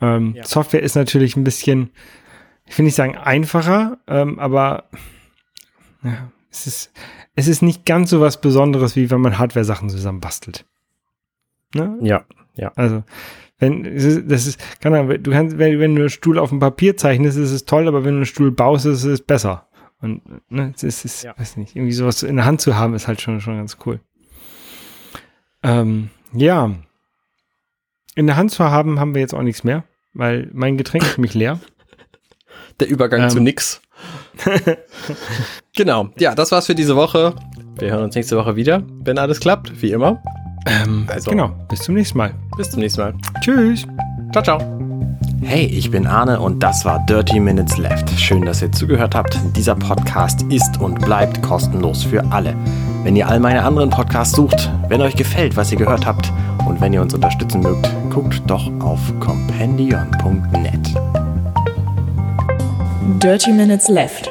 Ähm, ja. Software ist natürlich ein bisschen, ich will nicht sagen einfacher, ähm, aber ja, es ist, es ist nicht ganz so was Besonderes, wie wenn man Hardware-Sachen zusammen bastelt. Ne? Ja, ja. Also, wenn, das ist, keine Ahnung, du kannst, wenn, wenn du einen Stuhl auf dem Papier zeichnest, ist es toll, aber wenn du einen Stuhl baust, ist es besser. Und, ne, es ist, ist ja. weiß nicht, irgendwie sowas in der Hand zu haben, ist halt schon, schon ganz cool. Ähm, ja. In der Hand zu haben, haben wir jetzt auch nichts mehr, weil mein Getränk ist mich leer. Der Übergang ähm, zu nix. genau. Ja, das war's für diese Woche. Wir hören uns nächste Woche wieder, wenn alles klappt, wie immer. Ähm, also, genau. Bis zum nächsten Mal. Bis zum nächsten Mal. Tschüss. Ciao, ciao. Hey, ich bin Arne und das war Dirty Minutes Left. Schön, dass ihr zugehört habt. Dieser Podcast ist und bleibt kostenlos für alle. Wenn ihr all meine anderen Podcasts sucht, wenn euch gefällt, was ihr gehört habt und wenn ihr uns unterstützen mögt, guckt doch auf compendion.net. Dirty Minutes Left